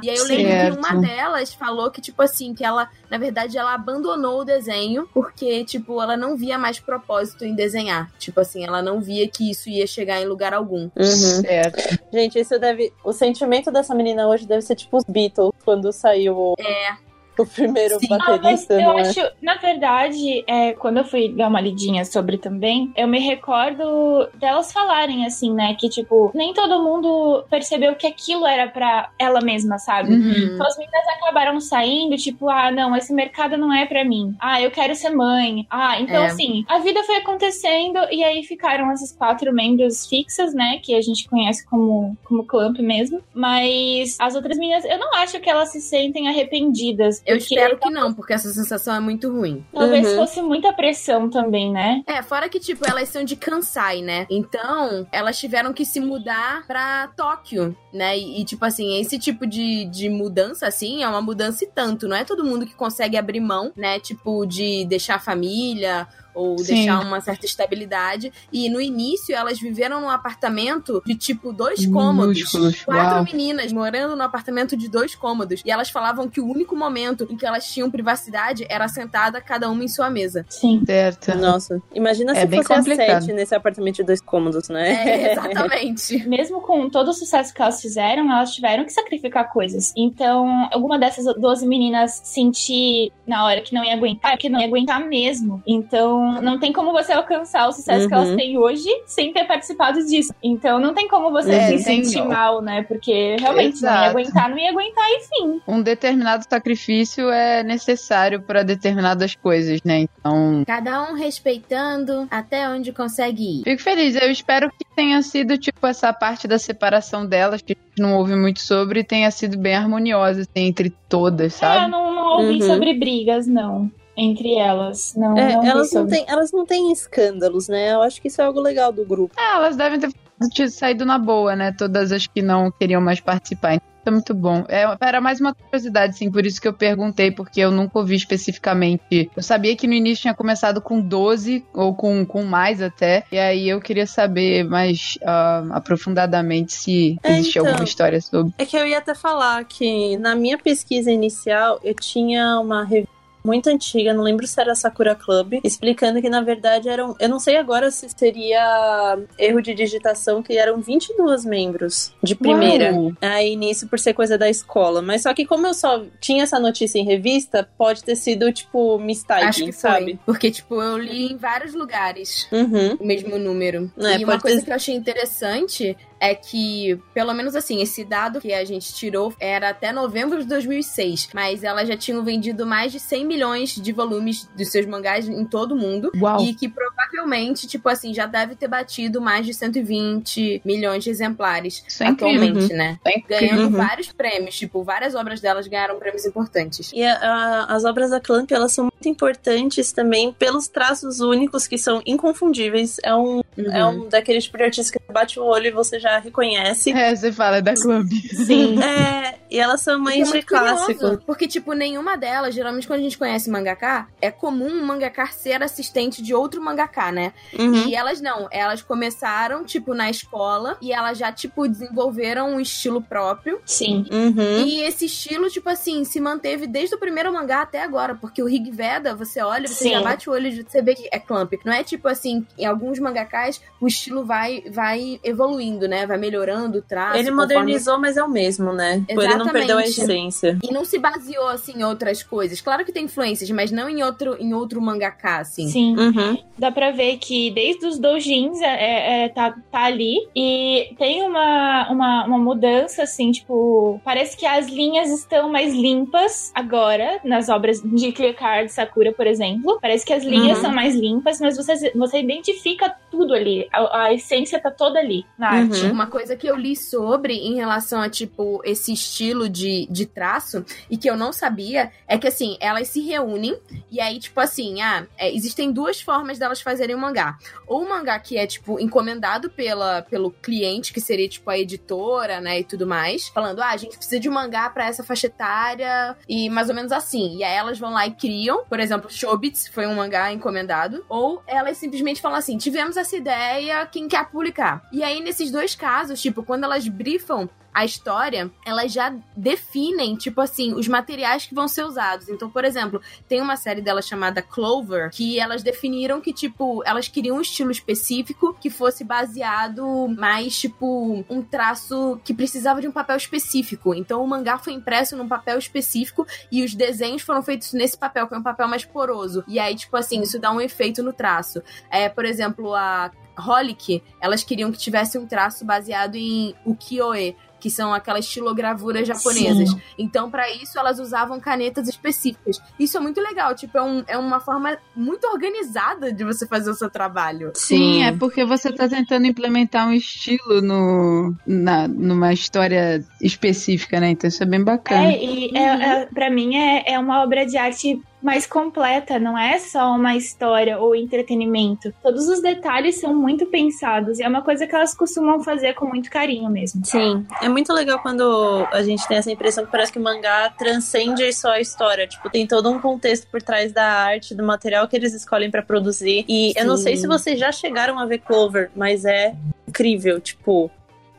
E aí eu lembro Certo. que uma delas falou que, tipo assim, que ela, na verdade, ela abandonou o desenho porque, tipo, ela não via mais propósito em desenhar. Tipo assim, ela não via que isso ia chegar em lugar algum. Uhum. certo. Gente, isso deve. O sentimento dessa menina hoje deve ser tipo os Beatles, quando saiu o, É. o primeiro Sim. Ah, mas baterista, eu não é? acho, na verdade, é, quando eu fui dar uma lidinha sobre também, eu me recordo delas falarem assim, né? Que, tipo, nem todo mundo percebeu que aquilo era pra ela mesma, sabe? Uhum. Então as meninas acabaram saindo, tipo, ah, não, esse mercado não é pra mim. Ah, eu quero ser mãe. Ah, então É. assim, a vida foi acontecendo e aí ficaram essas quatro membros fixas, né? Que a gente conhece como, como Clamp mesmo. Mas as outras meninas, eu não acho que elas se sentem arrependidas. Eu porque espero que não, porque essa sensação é muito ruim. Talvez Uhum. fosse muita pressão também, né? É, fora que, tipo, elas são de Kansai, né? Então, elas tiveram que se mudar pra Tóquio, né? E, e, tipo assim, esse tipo de, de mudança, assim, é uma mudança e tanto. Não é todo mundo que consegue abrir mão, né? Tipo, de deixar a família ou Sim. deixar uma certa estabilidade. E no início elas viveram num apartamento de tipo dois cômodos. Quatro uau. meninas morando num apartamento de dois cômodos. E elas falavam que o único momento em que elas tinham privacidade era sentada cada uma em sua mesa. Sim. Certo. Nossa, imagina É se bem fosse a complicado. sete nesse apartamento de dois cômodos, né? É, [LAUGHS] exatamente. Mesmo com todo o sucesso que elas fizeram, elas tiveram que sacrificar coisas. Então, alguma dessas 12 meninas sentir na hora que não ia aguentar, que não ia aguentar mesmo. Então, não tem como você alcançar o sucesso que Uhum. elas têm hoje sem ter participado disso. Então, não tem como você É, se sentir mal, né? Porque realmente não ia Exato. aguentar, não ia aguentar, enfim. Um determinado sacrifício é necessário para determinadas coisas, né? Então, Cada um respeitando até onde consegue ir. fico feliz. Eu espero que tenha sido, tipo, essa parte da separação delas, que a gente não ouve muito sobre, tenha sido bem harmoniosa, assim, entre todas, É, eu sabe? não, não ouvi Uhum. sobre brigas, não. Entre elas. Não, É, não elas, não têm, elas não têm escândalos, né? Eu acho que isso é algo legal do grupo. Ah, elas devem ter tido- saído na boa, né? Todas as que não queriam mais participar. Então, é muito bom. É, era mais uma curiosidade, sim, por isso que eu perguntei, porque eu nunca ouvi especificamente. Eu sabia que no início tinha começado com 12, ou com, com mais até, e aí eu queria saber mais ah, aprofundadamente se É, existia então. alguma história sobre. É que eu ia até falar que na minha pesquisa inicial eu tinha uma revista muito antiga, não lembro se era Sakura Club, explicando que na verdade eram, eu não sei agora se seria erro de digitação, que eram 22 membros de primeira. Uau! Aí nisso por ser coisa da escola, mas só que como eu só tinha essa notícia em revista, pode ter sido tipo mistake, Acho que sabe? foi. Porque, tipo, eu li em vários lugares Uhum. o mesmo número. É, e uma coisa ter- que eu achei interessante é que, pelo menos assim, esse dado que a gente tirou era até novembro de 2006, mas elas já tinham vendido mais de 100 milhões de volumes dos seus mangás em todo o mundo. Uau! E que provavelmente, tipo assim, já deve ter batido mais de 120 milhões de exemplares Isso é atualmente, né? É. Ganhando Uhum. vários prêmios, tipo, várias obras delas ganharam prêmios importantes. E a- a- as obras da Clamp, elas são muito importantes também pelos traços únicos que são inconfundíveis. É um, é um daqueles tipo de artista que bate o olho e você já reconhece. É, você fala é da Club. Sim. [LAUGHS] É, e elas são é mães de muito curioso, clássico. Porque, tipo, nenhuma delas, geralmente quando a gente conhece mangaká, é comum um mangaká ser assistente de outro mangaká, né? Uhum. E elas não, elas começaram, tipo, na escola e elas já, tipo, desenvolveram um estilo próprio. Sim. Uhum. E esse estilo, tipo assim, se manteve desde o primeiro mangá até agora. Porque o Rig Veda, você olha, você Sim. já bate o olho e você vê que é Clamp. Não é tipo assim, em alguns mangakás, o estilo vai, vai evoluindo, né? Vai melhorando o traço. Ele conforme- modernizou, mas é o mesmo, né? Tipo, Ele não perdeu a Exatamente. essência. E não se baseou, assim, em outras coisas. Claro que tem influências, mas não em outro, em outro mangaká, assim. Sim. Uhum. Dá pra ver que desde os doujins é, é, é, tá, tá ali. E tem uma, uma, uma mudança, assim, tipo. Parece que as linhas estão mais limpas agora, nas obras de Clear Card Sakura, por exemplo. Parece que as linhas Uhum. são mais limpas, mas você, você identifica tudo ali. A, a essência tá toda ali na Uhum. arte. Uma coisa que eu li sobre em relação a, tipo, esse estilo de, de traço e que eu não sabia é que, assim, elas se reúnem e aí, tipo assim, ah, é, existem duas formas delas fazerem o mangá. Ou o mangá que é, tipo, encomendado pela, pelo cliente, que seria, tipo, a editora, né, e tudo mais, falando, ah, a gente precisa de um mangá pra essa faixa etária e mais ou menos assim. E aí elas vão lá e criam, por exemplo, Shobits foi um mangá encomendado, ou elas simplesmente falam assim, tivemos essa ideia, quem quer publicar? E aí, nesses dois casos, tipo, quando elas brifam a história, elas já definem, tipo assim, os materiais que vão ser usados. Então, por exemplo, tem uma série dela chamada Clover, que elas definiram que, tipo, elas queriam um estilo específico que fosse baseado mais, tipo, um traço que precisava de um papel específico. Então, o mangá foi impresso num papel específico e os desenhos foram feitos nesse papel, que é um papel mais poroso. E aí, tipo assim, isso dá um efeito no traço. É, por exemplo, a Holic, elas queriam que tivesse um traço baseado em ukiyo-e, que são aquelas estilogravuras japonesas. Sim. Então, pra isso, elas usavam canetas específicas. Isso é muito legal, tipo, é, um- é uma forma muito organizada de você fazer o seu trabalho. Sim, é porque você tá tentando implementar um estilo no, na, numa história específica, né? Então isso é bem bacana. É, e é, é, pra mim é, é uma obra de arte mais completa, não é só uma história ou entretenimento. Todos os detalhes são muito pensados e é uma coisa que elas costumam fazer com muito carinho mesmo. Sim, é muito legal quando a gente tem essa impressão que parece que o mangá transcende só a história. Tipo, tem todo um contexto por trás da arte, do material que eles escolhem para produzir. E eu não sei se vocês já chegaram a ver Clover, mas é incrível. Tipo,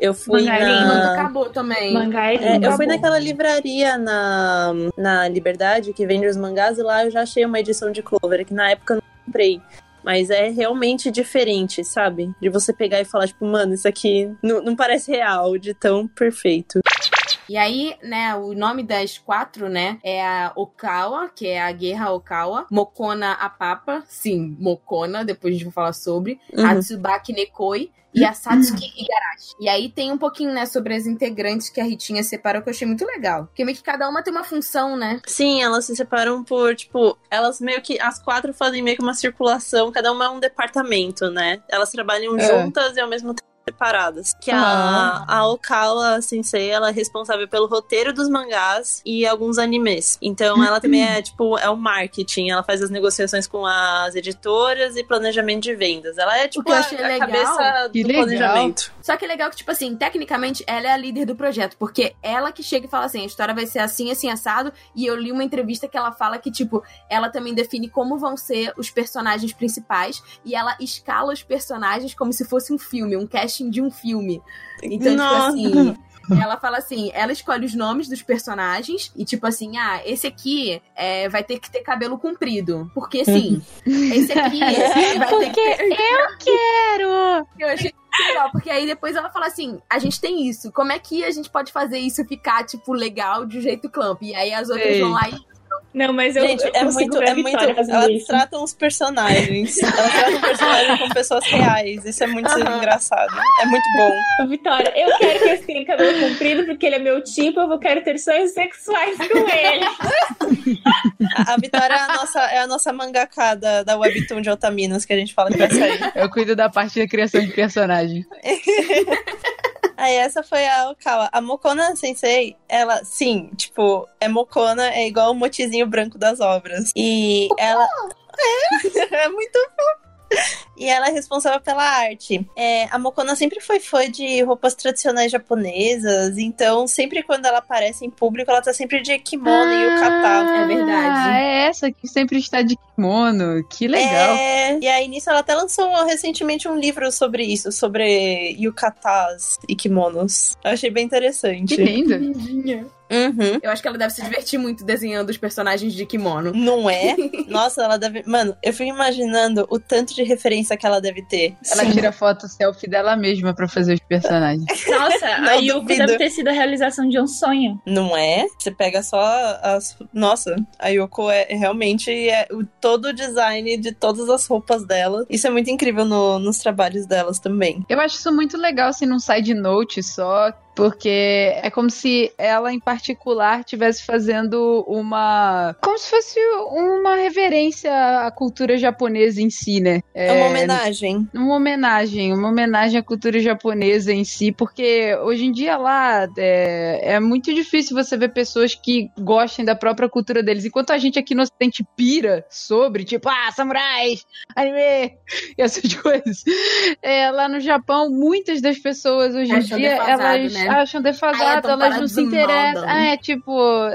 eu fui Mangá é na. acabou também. Mangá é É, lindo. eu fui naquela livraria na, na Liberdade que vende os mangás e lá eu já achei uma edição de Clover, que na época eu não comprei. Mas é realmente diferente, sabe? De você pegar e falar, tipo, mano, isso aqui não, não parece real, de tão perfeito. E aí, né, o nome das quatro, né, é a Okawa, que é a Guerra Okawa, Mokona a Papa, sim, Mokona, depois a gente vai falar sobre, Uhum. a Tsubaki Nekoi e a Satsuki Igarashi. E aí tem um pouquinho, né, sobre as integrantes que a Ritinha separou, que eu achei muito legal. Porque meio que cada uma tem uma função, né? Sim, elas se separam por, tipo, elas meio que. As quatro fazem meio que uma circulação, cada uma é um departamento, né? Elas trabalham É. juntas e ao mesmo tempo separadas. Que Ah. a, a Okawa Sensei, ela é responsável pelo roteiro dos mangás e alguns animes. Então ela também é, tipo, é o marketing. Ela faz as negociações com as editoras e planejamento de vendas. Ela é, tipo, a, a cabeça Que do legal. planejamento. Só que é legal que, tipo assim, tecnicamente, ela é a líder do projeto. Porque ela que chega e fala assim, a história vai ser assim, assim, assado. E eu li uma entrevista que ela fala que, tipo, ela também define como vão ser os personagens principais. E ela escala os personagens como se fosse um filme, um casting de um filme. Então, Nossa. tipo assim... Ela fala assim, ela escolhe os nomes dos personagens e tipo assim, ah, esse aqui é, vai ter que ter cabelo comprido, porque sim. [LAUGHS] Esse aqui vai ter que ter... Eu quero! Eu achei muito legal, porque aí depois ela fala assim: a gente tem isso, como é que a gente pode fazer isso ficar, tipo, legal de um jeito clamp? E aí as outras Ei. vão lá e. Não, mas eu, Gente, eu é muito, é muito. Elas isso. tratam os personagens. Elas tratam personagens como pessoas reais. Isso é muito Aham. engraçado. É muito bom. Vitória, eu quero que esse tenha cabelo comprido porque ele é meu tipo, eu vou quero ter sonhos sexuais com ele. A, Vitória é a nossa, é a nossa mangaka da, da Webtoon de Otaminas que a gente fala que vai sair. Eu cuido da parte da criação de personagem. [LAUGHS] Aí essa foi a Okawa. A Mokona Sensei, ela, sim, tipo, é Mokona, é igual o motizinho branco das obras. E ela. É, [LAUGHS] é muito fofo. [LAUGHS] E ela é responsável pela arte. É, a Mokona sempre foi fã de roupas tradicionais japonesas, então sempre quando ela aparece em público, ela tá sempre de kimono e yukata. É verdade. Ah, é essa que sempre está de kimono. Que legal. É, e aí nisso ela até lançou recentemente um livro sobre isso, sobre yukatas e kimonos. Eu achei bem interessante. Que lindo. Uhum. Eu acho que ela deve se divertir muito desenhando os personagens de kimono. Não é? [LAUGHS] Nossa, ela deve. Mano, eu fico imaginando o tanto de referência que ela deve ter. Ela tira foto selfie dela mesma pra fazer os personagens. [LAUGHS] Nossa, Não a Yuko deve ter sido a realização de um sonho. Não é? Você pega só as. Nossa, a Yoko é é realmente é o, todo o design de todas as roupas dela. Isso é muito incrível no- nos trabalhos delas também. Eu acho isso muito legal, assim, num side note só, porque é como se ela, em particular, estivesse fazendo uma. Como se fosse uma reverência à cultura japonesa em si, né? É, uma homenagem. uma homenagem, uma homenagem à cultura japonesa em si, porque hoje em dia lá é, é muito difícil você ver pessoas que gostem da própria cultura deles, enquanto a gente aqui no Ocidente pira sobre, tipo, ah, samurais, anime, e essas [LAUGHS] coisas. É, lá no Japão, muitas das pessoas hoje em dia, defasado, elas né? Acham defasado, Ah, é elas não se interessam. Ah, é tipo,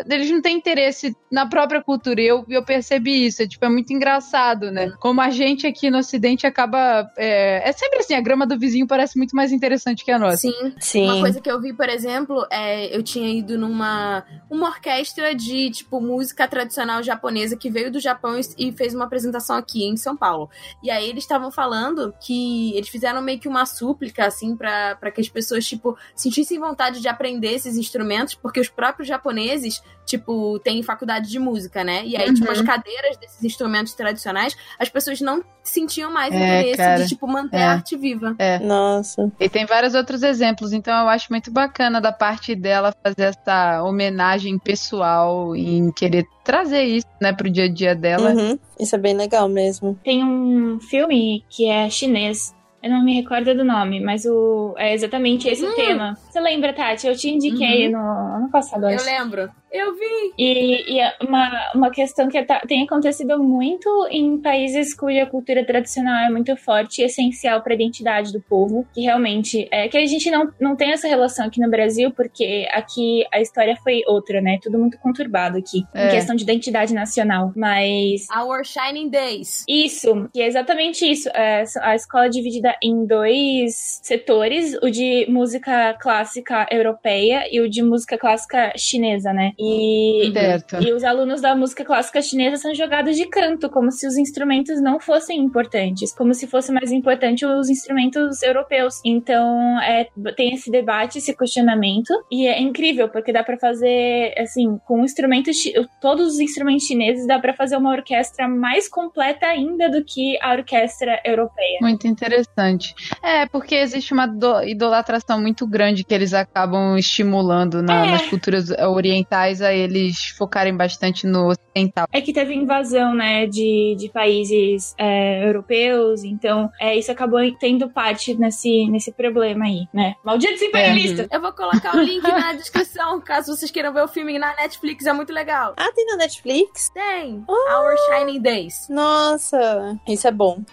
eles não têm interesse na própria cultura. E eu, eu percebi isso. É, tipo, é muito engraçado, né? Como a gente aqui no Ocidente acaba. É, é sempre assim, a grama do vizinho parece muito mais interessante que a nossa. Sim. Sim. Uma coisa que eu vi, por exemplo, é eu tinha ido numa uma orquestra de tipo música tradicional japonesa que veio do Japão e- fez uma apresentação aqui em São Paulo. E aí eles estavam falando que eles fizeram meio que uma súplica assim pra pra que as pessoas tipo sentissem vontade de aprender esses instrumentos, porque os próprios japoneses tipo têm faculdade de música, né? E aí tipo Uhum. as cadeiras desses instrumentos tradicionais, as pessoas não sentiam mais É, interesse cara. de tipo manter É. a arte viva. Nossa. E tem vários outros exemplos, então eu acho muito bacana da parte dela fazer essa homenagem pessoal em querer trazer isso, né, pro dia a dia dela. Uhum. Isso é bem legal mesmo. Tem um filme que é chinês. Eu não me recordo do nome, mas o, é exatamente esse o tema. Você lembra, Tati? Eu te indiquei no ano passado, Eu acho. lembro. Eu vi. E, e é uma, uma questão que tá- tem acontecido muito em países cuja cultura tradicional é muito forte e essencial para a identidade do povo, que realmente é que a gente não, não tem essa relação aqui no Brasil, porque aqui a história foi outra, né? Tudo muito conturbado aqui, É. em questão de identidade nacional. Mas Our Shining Days. isso, que é exatamente isso. É, a escola é dividida em dois setores: o de música clássica europeia e o de música clássica chinesa, né? E, e os alunos da música clássica chinesa são jogados de canto, como se os instrumentos não fossem importantes, como se fosse mais importante os instrumentos europeus. Então, é, tem esse debate, esse questionamento, e é incrível, porque dá pra fazer, assim, com instrumentos, todos os instrumentos chineses, dá pra fazer uma orquestra mais completa ainda do que a orquestra europeia. Muito interessante. É, porque existe uma do- idolatração muito grande que eles acabam estimulando na- É. nas culturas orientais a eles focarem bastante no ocidental. É que teve invasão, né, de, de países é, europeus, então é, isso acabou tendo parte nesse, nesse problema aí, né? Malditos imperialistas! Eu vou colocar o link na descrição, caso vocês queiram ver o filme na Netflix, é muito legal. Ah, tem na Netflix? Tem. Our Shining Days. Nossa, isso é bom.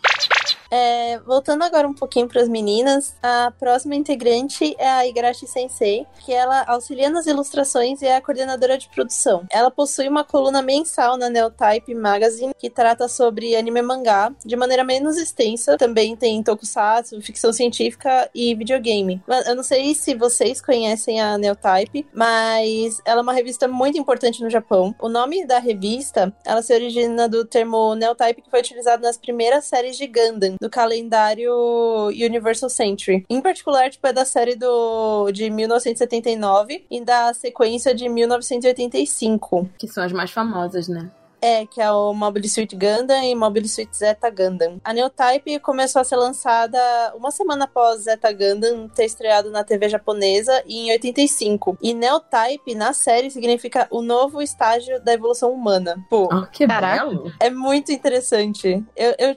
É, voltando agora um pouquinho para as meninas, a próxima integrante é a Igarashi Sensei, que ela auxilia nas ilustrações e é a coordenadora de produção. Ela possui uma coluna mensal na Neotype Magazine que trata sobre anime e mangá de maneira menos extensa. Também tem tokusatsu, ficção científica e videogame. Eu não sei se vocês conhecem a Neotype, mas ela é uma revista muito importante no Japão. O nome da revista, ela se origina do termo Neotype que foi utilizado nas primeiras séries de Gundam, do calendário Universal Century. Em particular, tipo, é da série do, de 1979 e da sequência de 1985. Que são as mais famosas, né? É, que é o Mobile Suit Gundam e Mobile Suit Zeta Gundam. A Neotype começou a ser lançada uma semana após Zeta Gundam ter estreado na TV japonesa em 85. E Neotype, na série, significa o novo estágio da evolução humana. Pô, Oh, que Caraca. belo. é muito interessante. Eu, eu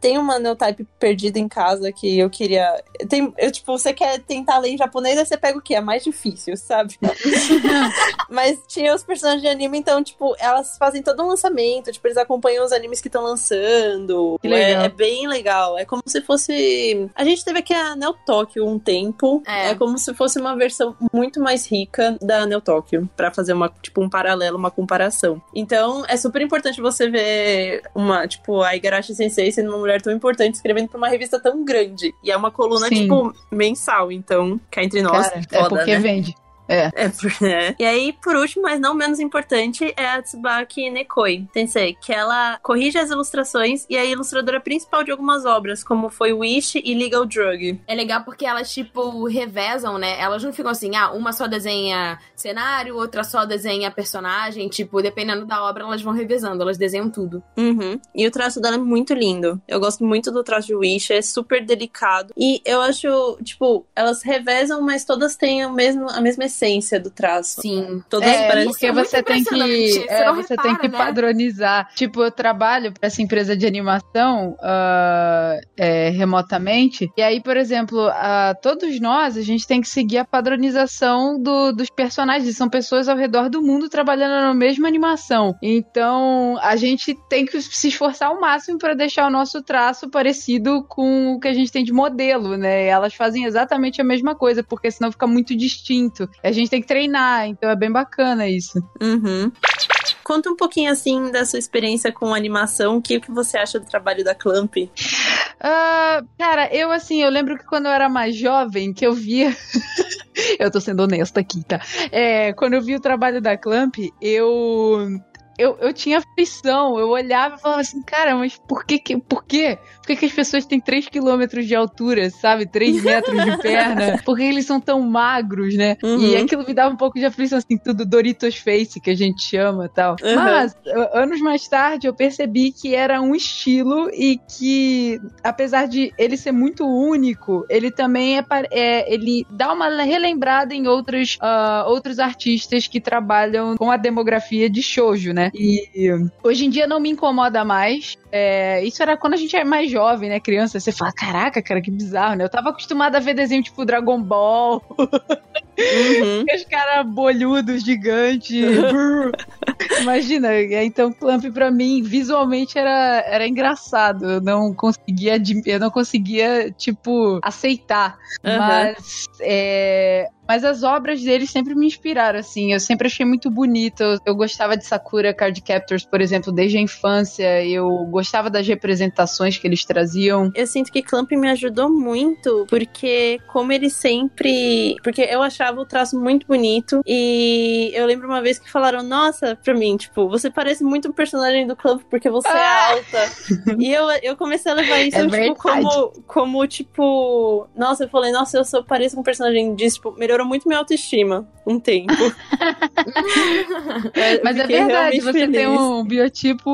tenho uma Neotype perdida em casa que eu queria. Tem, eu, tipo, você quer tentar ler em japonês, aí você pega o quê? É mais difícil, sabe? [LAUGHS] Mas tinha os personagens de anime, então, tipo, elas fazem todo um lançamento, tipo, eles acompanham os animes que estão lançando. Que. É, é bem legal. É como se fosse. A gente teve aqui a Neo um tempo. É. É. como se fosse uma versão muito mais rica da Neo Tokyo, pra fazer uma, tipo, um paralelo, uma comparação. Então, é super importante você ver uma, tipo, a Igarashi Sensei sendo uma mulher tão importante escrevendo pra uma revista tão grande. E é uma coluna, Sim. tipo, mensal. Então, cá entre nós, Cara, foda, é porque né? vende. É, por- é. E aí, por último, mas não menos importante, é a Tsubaki Nekoi Tensei, que ela corrige as ilustrações e é a ilustradora principal de algumas obras, como foi Wish e Legal Drug. É legal porque elas, tipo, revezam, né? Elas não ficam assim, ah, uma só desenha cenário, outra só desenha personagem. Tipo, dependendo da obra, elas vão revezando, elas desenham tudo. Uhum. E o traço dela é muito lindo. Eu gosto muito do traço de Wish, é super delicado. E eu acho, tipo, elas revezam, mas todas têm o mesmo, a mesma essência do traço. Sim. Todas É, parecem. porque é muito você tem que, você é, você repara, tem que né? padronizar. Tipo, eu trabalho para essa empresa de animação ah, é, remotamente. E aí, por exemplo, a, todos nós, a gente tem que seguir a padronização do- dos personagens. São pessoas ao redor do mundo trabalhando na mesma animação. Então, a gente tem que se esforçar ao máximo para deixar o nosso traço parecido com o que a gente tem de modelo, né? Elas fazem exatamente a mesma coisa, porque senão fica muito distinto. A gente tem que treinar, então é bem bacana isso. Uhum. Conta um pouquinho assim da sua experiência com animação. O que, que você acha do trabalho da Clamp? Ah, cara, eu assim, eu lembro que quando eu era mais jovem, que eu via. [LAUGHS] eu tô sendo honesta aqui, tá? É, quando eu vi o trabalho da Clamp, eu. Eu, eu tinha aflição, eu olhava e falava assim, cara, mas por que que, por quê? Por que, que as pessoas têm 3 quilômetros de altura, sabe? 3 [LAUGHS] metros de perna? Por que eles são tão magros, né? Uhum. E aquilo me dava um pouco de aflição, assim, tudo Doritos Face, que a gente chama e tal. Uhum. Mas, anos mais tarde, eu percebi que era um estilo e que, apesar de ele ser muito único, ele também é, é- ele dá uma relembrada em outros, ah, outros artistas que trabalham com a demografia de shoujo, né? E hoje em dia não me incomoda mais. É, isso era quando a gente é mais jovem, né? Criança, você fala, caraca, cara, que bizarro, né? Eu tava acostumada a ver desenho tipo Dragon Ball. Uhum. [LAUGHS] Os caras bolhudos, gigantes. [LAUGHS] Imagina, então Clamp pra mim visualmente era, era engraçado. Eu não conseguia, eu não conseguia tipo aceitar. Aham. Mas é, mas as obras deles sempre me inspiraram, assim. Eu sempre achei muito bonito. Eu, eu gostava de Sakura Card Captors, por exemplo, desde a infância. Eu gostava das representações que eles traziam. Eu sinto que Clamp me ajudou muito, porque como ele sempre. Porque eu achava o traço muito bonito. E eu lembro uma vez que falaram, nossa, pra mim, tipo, você parece muito um personagem do Clamp porque você Ah! é alta. e eu, eu comecei a levar isso, É tipo, verdade. como, como, tipo. Nossa, eu falei, nossa, eu sou, pareço um personagem disso, tipo, melhorou muito minha autoestima um tempo. [LAUGHS] Mas é verdade, você tem um biotipo.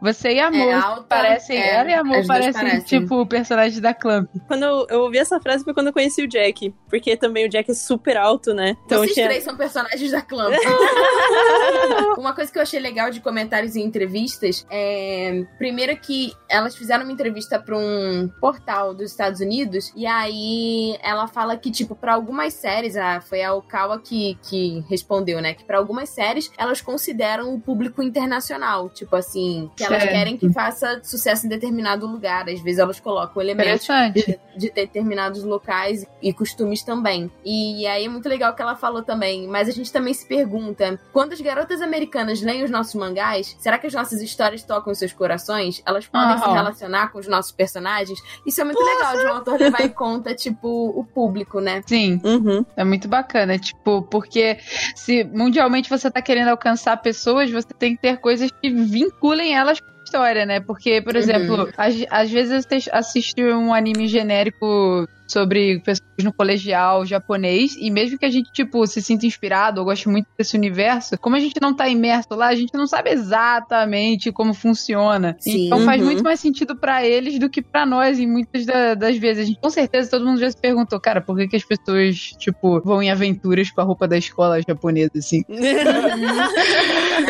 Você e Amor É alta, parecem. é, ela e Amor parecem, parecem. tipo, personagens da Clamp. Quando eu, eu ouvi essa frase foi quando eu conheci o Jack. Porque também o Jack é super alto, né? Então Vocês tinha. três são personagens da clã. [LAUGHS] uma coisa que eu achei legal de comentários e entrevistas é. Primeiro que elas fizeram uma entrevista pra um portal dos Estados Unidos. E aí ela fala que, tipo, pra algumas séries, ah, foi a Okawa que, que respondeu, né? Que pra algumas séries elas consideram o público internacional. Tipo assim, que elas Certo. querem que faça sucesso em determinado lugar. Às vezes elas colocam elementos Interessante. de determinados locais e costumes também. E aí é muito legal que ela falou também, mas a gente também se pergunta, quando as garotas americanas leem os nossos mangás, será que as nossas histórias tocam os seus corações? Elas podem se Aham. relacionar com os nossos personagens? Isso é muito legal de um autor levar em conta, tipo, o público, né? Sim. Uhum. É muito bacana, tipo, porque se mundialmente você tá querendo alcançar pessoas, você tem que ter coisas que vinculem elas have história, né? Porque, por Uhum. exemplo, às, às vezes você assiste um anime genérico sobre pessoas no colegial japonês, e mesmo que a gente, tipo, se sinta inspirado ou goste muito desse universo, como a gente não tá imerso lá, a gente não sabe exatamente como funciona. Sim. Então faz Uhum. muito mais sentido pra eles do que pra nós, e muitas da- das vezes. A gente, com certeza todo mundo já se perguntou, cara, por que, que as pessoas, tipo, vão em aventuras com a roupa da escola japonesa, assim? [LAUGHS]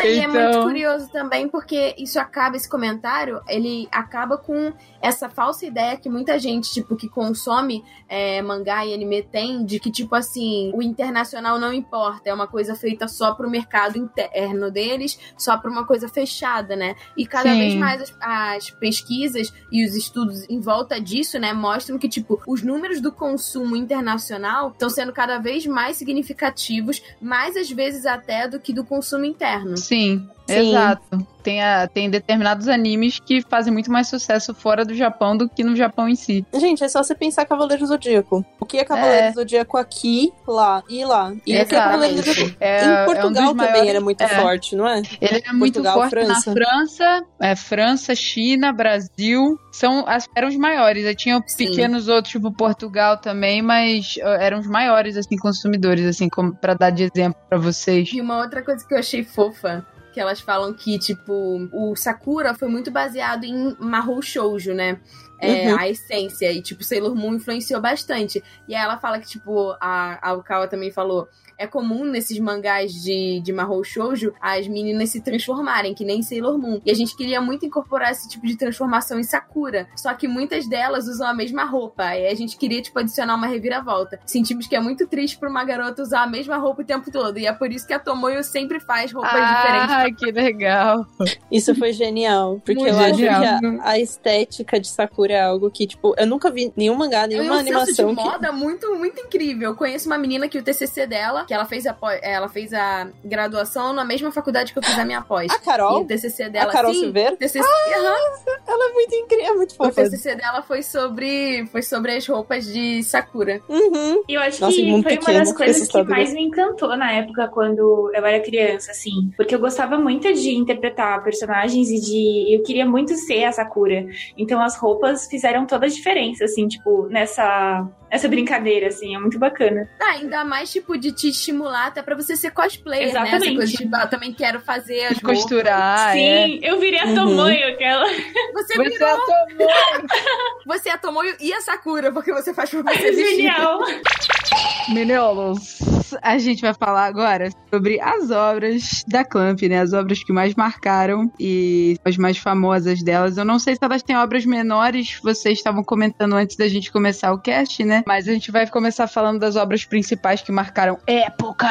E é muito Então- curioso também, porque isso acaba, esse comentário, ele acaba com essa falsa ideia que muita gente, tipo, que consome é, mangá e anime tem, de que, tipo assim, o internacional não importa, é uma coisa feita só pro mercado interno deles, só pra uma coisa fechada, né? E cada Sim. vez mais as, as pesquisas e os estudos em volta disso, né, mostram que, tipo, os números do consumo internacional estão sendo cada vez mais significativos, mais às vezes até do que do consumo interno. Sim, Sim. exato. Tem, a- tem determinados animes que fazem muito mais sucesso fora do Japão do que no Japão em si. Gente, é só você pensar Cavaleiro Zodíaco. O que é Cavaleiro É. Zodíaco aqui, lá e lá. E o que é Exatamente. Cavaleiro Zodíaco? É, em é um Portugal também maiores- ele é muito é. forte, não é? Ele é muito Portugal, forte França. na França, é, França, China, Brasil. São, as- eram os maiores. Aí tinham Sim. pequenos outros, tipo Portugal também, mas eram os maiores, assim, consumidores, assim, como pra dar de exemplo pra vocês. E uma outra coisa que eu achei fofa, que elas falam que, tipo, o Sakura foi muito baseado em Mahou Shoujo, né? É, Uhum. A essência. E, tipo, Sailor Moon influenciou bastante. E aí ela fala que, tipo, a, a Okawa também falou. É comum nesses mangás de, de Mahou Shoujo as meninas se transformarem, que nem Sailor Moon. E a gente queria muito incorporar esse tipo de transformação em Sakura. Só que muitas delas usam a mesma roupa. E a gente queria, tipo, adicionar uma reviravolta. Sentimos que é muito triste pra uma garota usar a mesma roupa o tempo todo. E é por isso que a Tomoyo sempre faz roupas diferentes. Ah, que legal. [LAUGHS] Isso foi genial. Porque Muito eu acho genial. que a, a estética de Sakura é algo que, tipo, eu nunca vi nenhum mangá, É nenhuma um senso de animação. que- moda muito, muito incrível. Eu conheço uma menina que o TCC dela, que ela fez a, pós- ela fez a graduação na mesma faculdade que eu fiz a minha pós. A E Carol? o TCC A dela, Carol sim, Silveira? o TCC, aham. Ela é muito incrível, é muito o fofa. TCC dela foi sobre, foi sobre as roupas de Sakura. Uhum. E eu acho Nossa, que muito foi uma pequeno, das coisas que mais me encantou na época quando eu era criança, assim. Porque eu gostava muito de interpretar personagens e de. Eu queria muito ser a Sakura. Então as roupas fizeram toda a diferença, assim, tipo, nessa. Nessa brincadeira, assim, é muito bacana. Ah, ainda mais, tipo, de te estimular até pra você ser cosplayer, né? Essa Exatamente. coisa tipo, ah, eu também quero fazer as De costurar, é. Sim, eu virei a Uhum. Tomoyo, aquela. roupas. Você, Você virou, atomou. você é a Tomoyo [LAUGHS] e a Sakura, porque você faz pra você [LAUGHS] vestir. Genial. Meninos, a gente vai falar agora sobre as obras da Clamp, né? As obras que mais marcaram e as mais famosas delas. Eu não sei se elas têm obras menores, vocês estavam comentando antes da gente começar o cast, né? Mas a gente vai começar falando das obras principais que marcaram época.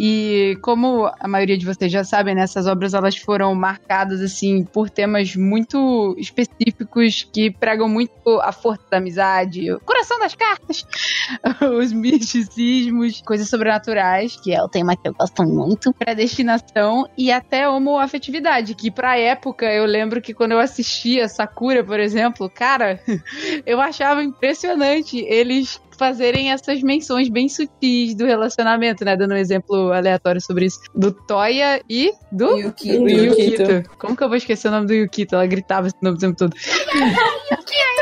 E como a maioria de vocês já sabem, né, essas obras elas foram marcadas assim por temas muito específicos que pregam muito a força da amizade, o coração das cartas, [LAUGHS] os misticismos, coisas sobrenaturais, que é o tema que eu gosto muito, predestinação e até homoafetividade, que pra época eu lembro que quando eu assistia Sakura, por exemplo, cara, [LAUGHS] eu achava impressionante eles fazerem essas menções bem sutis do relacionamento, né? Dando um exemplo aleatório sobre isso. Do Toya e do Yukito. do Yukito. Yukito. Como que eu vou esquecer o nome do Yukito? Ela gritava esse nome o tempo todo. [LAUGHS] Yukito!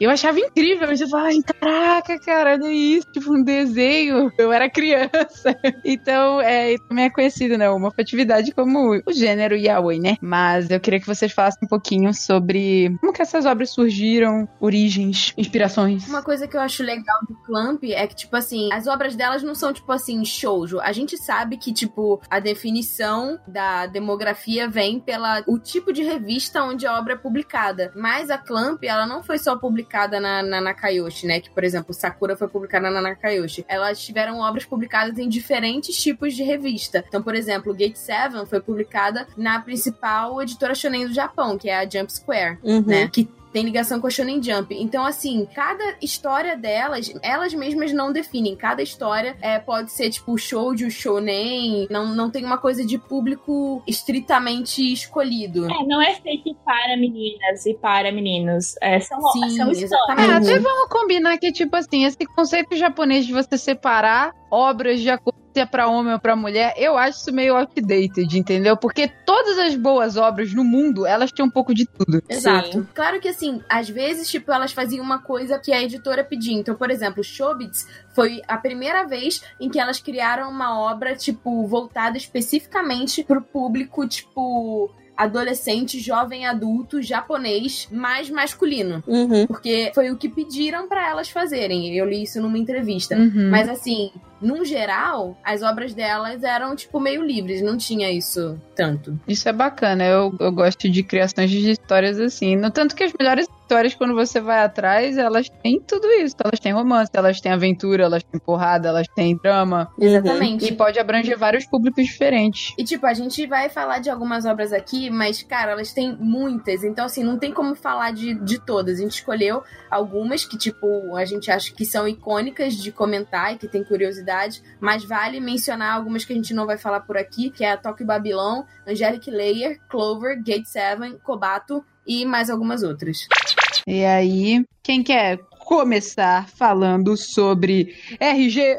Eu achava incrível, mas eu falava, ai, caraca, cara, olha isso, tipo um desenho. Eu era criança. [LAUGHS] Então, é, também é conhecido, né, uma afetividade como o gênero yaoi, né? Mas eu queria que vocês falassem um pouquinho sobre como que essas obras surgiram, origens, inspirações. Uma coisa que eu acho legal do Clamp é que, tipo assim, as obras delas não são, tipo assim, shoujo. A gente sabe que, tipo, a definição da demografia vem pela o tipo de revista onde a obra é publicada. Mas a Clamp, ela não foi só publicada na, na Nakayoshi, né? Que, por exemplo, Sakura foi publicada na Nakayoshi. Elas tiveram obras publicadas em diferentes tipos de revista. Então, por exemplo, Gate 7 foi publicada na principal editora shonen do Japão, que é a Jump Square, Uhum. né? Que tem ligação com a Shonen Jump. Então, assim, cada história delas, elas mesmas não definem. Cada história é, pode ser, tipo, shoujo, shonen. Não, não tem uma coisa de público estritamente escolhido. É, não é feito para meninas e para meninos. É, são, Sim, são histórias. É, até vamos combinar que, tipo assim, esse conceito japonês de você separar obras de acordo se é pra homem ou pra mulher, eu acho isso meio outdated, entendeu? Porque todas as boas obras no mundo, elas têm um pouco de tudo. Exato. Sim. Claro que assim, às vezes, tipo, elas faziam uma coisa que a editora pedia. Então, por exemplo, Shobits foi a primeira vez em que elas criaram uma obra, tipo, voltada especificamente pro público, tipo, adolescente, jovem adulto, japonês, mais masculino. Uhum. Porque foi o que pediram pra elas fazerem. Eu li isso numa entrevista. Uhum. Mas assim, num geral, as obras delas eram, tipo, meio livres, não tinha isso tanto. Isso é bacana, eu, eu gosto de criações de histórias assim. No tanto que as melhores histórias, quando você vai atrás, elas têm tudo isso. Elas têm romance, elas têm aventura, elas têm porrada, elas têm drama. Exatamente. E pode abranger vários públicos diferentes. E, tipo, a gente vai falar de algumas obras aqui, mas, cara, elas têm muitas. Então, assim, não tem como falar de, de todas. A gente escolheu algumas que, tipo, a gente acha que são icônicas de comentar e que tem curiosidade. Mas vale mencionar algumas que a gente não vai falar por aqui, que é a Tokyo Babylon, Angelic Layer, Clover, Gate 7, Kobato e mais algumas outras. E aí, quem quer começar falando sobre RG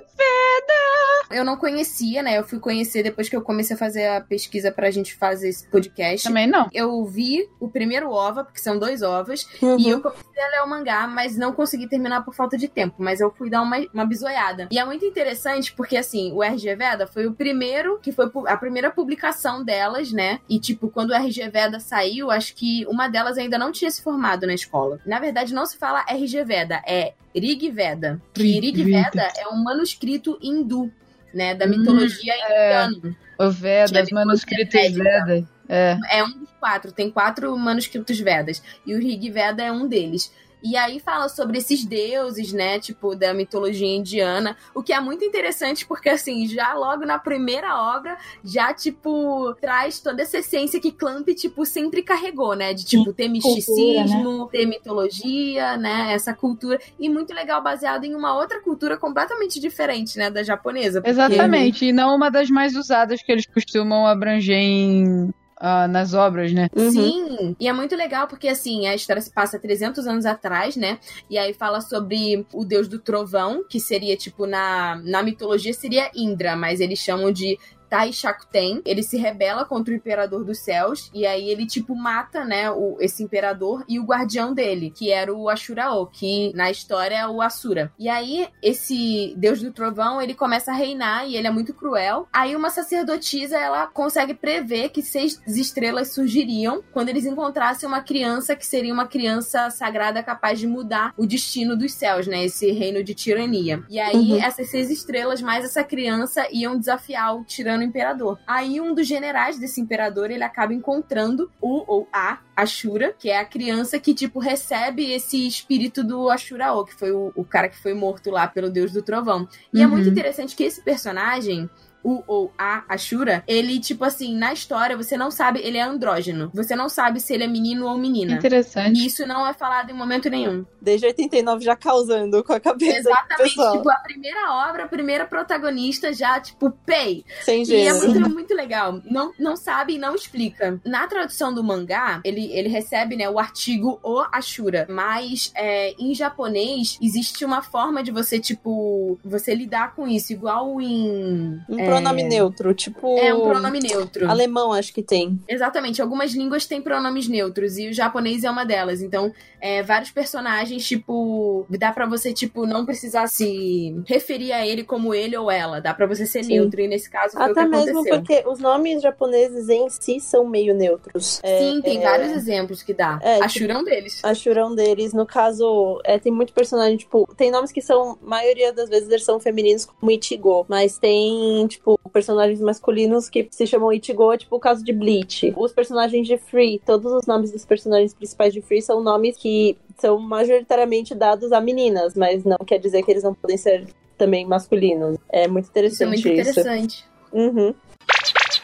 Eu não conhecia, né? Eu fui conhecer depois que eu comecei a fazer a pesquisa pra gente fazer esse podcast. Também não. Eu vi o primeiro OVA, porque são dois OVAs, Uhum. E eu comecei a ler o mangá, mas não consegui terminar por falta de tempo. Mas eu fui dar uma, uma bisoiada. E é muito interessante porque, assim, o RG Veda foi o primeiro, que foi a primeira publicação delas, né? E, tipo, quando o RG Veda saiu, acho que uma delas ainda não tinha se formado na escola. Na verdade, não se fala RG Veda, é Rig Veda. Que Rig Veda. Veda é um manuscrito hindu, né? Da Hum, mitologia indiana. O Vedas, Tinha manuscritos mitologia Vedas. É. É um dos quatro, tem quatro manuscritos Vedas. E o Rig Veda é um deles. E aí fala sobre esses deuses, né, tipo, da mitologia indiana, o que é muito interessante porque, assim, já logo na primeira obra, já, tipo, traz toda essa essência que Clamp, tipo, sempre carregou, né, de, tipo, ter misticismo, ter mitologia, né, essa cultura, e muito legal, baseado em uma outra cultura completamente diferente, né, da japonesa. porque- Exatamente. E não uma das mais usadas que eles costumam abranger em, ah, nas obras, né? Uhum. Sim, e é muito legal porque assim, a história se passa 300 anos atrás, né? E aí fala sobre o deus do trovão, que seria tipo na, na mitologia seria Indra, mas eles chamam de Tai Shakuten, ele se rebela contra o imperador dos céus e aí ele tipo mata, né, o, esse imperador e o guardião dele, que era o Ashurao, que na história é o Asura. E aí esse deus do trovão, ele começa a reinar e ele é muito cruel. Aí uma sacerdotisa, ela consegue prever que seis estrelas surgiriam quando eles encontrassem uma criança que seria uma criança sagrada capaz de mudar o destino dos céus, né, esse reino de tirania. E aí Uhum. essas seis estrelas mais essa criança iam desafiar o tirano procurando o imperador. Aí um dos generais desse imperador, ele acaba encontrando o ou a Ashura, que é a criança que, tipo, recebe esse espírito do Ashuraô, que foi o, o cara que foi morto lá pelo deus do trovão. E é Uhum. muito interessante que esse personagem, o ou a Ashura, ele, tipo assim, na história, você não sabe, ele é andrógeno. Você não sabe se ele é menino ou menina. Interessante. E isso não é falado em momento nenhum. Desde 89 já causando com a cabeça Exatamente. Tipo, a primeira obra, a primeira protagonista já, tipo, pei. sem E é muito, muito legal. Não, não sabe e não explica. Na tradução do mangá, ele, ele recebe, né, o artigo o Ashura. Mas é, em japonês, existe uma forma de você, tipo, você lidar com isso. Igual em... Um é, pronome neutro, tipo. É um pronome neutro. Alemão, acho que tem. Exatamente. Algumas línguas têm pronomes neutros e o japonês é uma delas. Então, é, vários personagens, tipo, dá pra você, tipo, não precisar se referir a ele como ele ou ela. Dá pra você ser Sim. neutro. E nesse caso foi Até o que mesmo aconteceu. porque os nomes japoneses em si são meio neutros. É, Sim, tem é, vários exemplos que dá. É, a tipo- Shura é um deles. A Shurão deles, no caso, é, tem muito personagem, tipo, tem nomes que são, maioria das vezes, eles são femininos, como Ichigo, mas tem, tipo, personagens masculinos que se chamam Ichigo, tipo o caso de Bleach. Os personagens de Free, todos os nomes dos personagens principais de Free são nomes que são majoritariamente dados a meninas, mas não quer dizer que eles não podem ser também masculinos. É muito Isso é interessante muito isso. interessante. Uhum.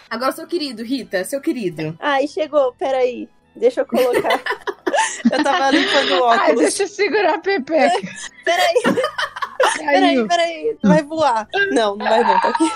Agora, seu querido, Rita, seu querido. Ai, chegou, peraí. Deixa eu colocar. [LAUGHS] eu tava limpando o Ai, óculos. deixa eu segurar a Pepeca. [LAUGHS] Peraí. [LAUGHS] [LAUGHS] Peraí, peraí, vai voar. Não, não vai não, tá aqui.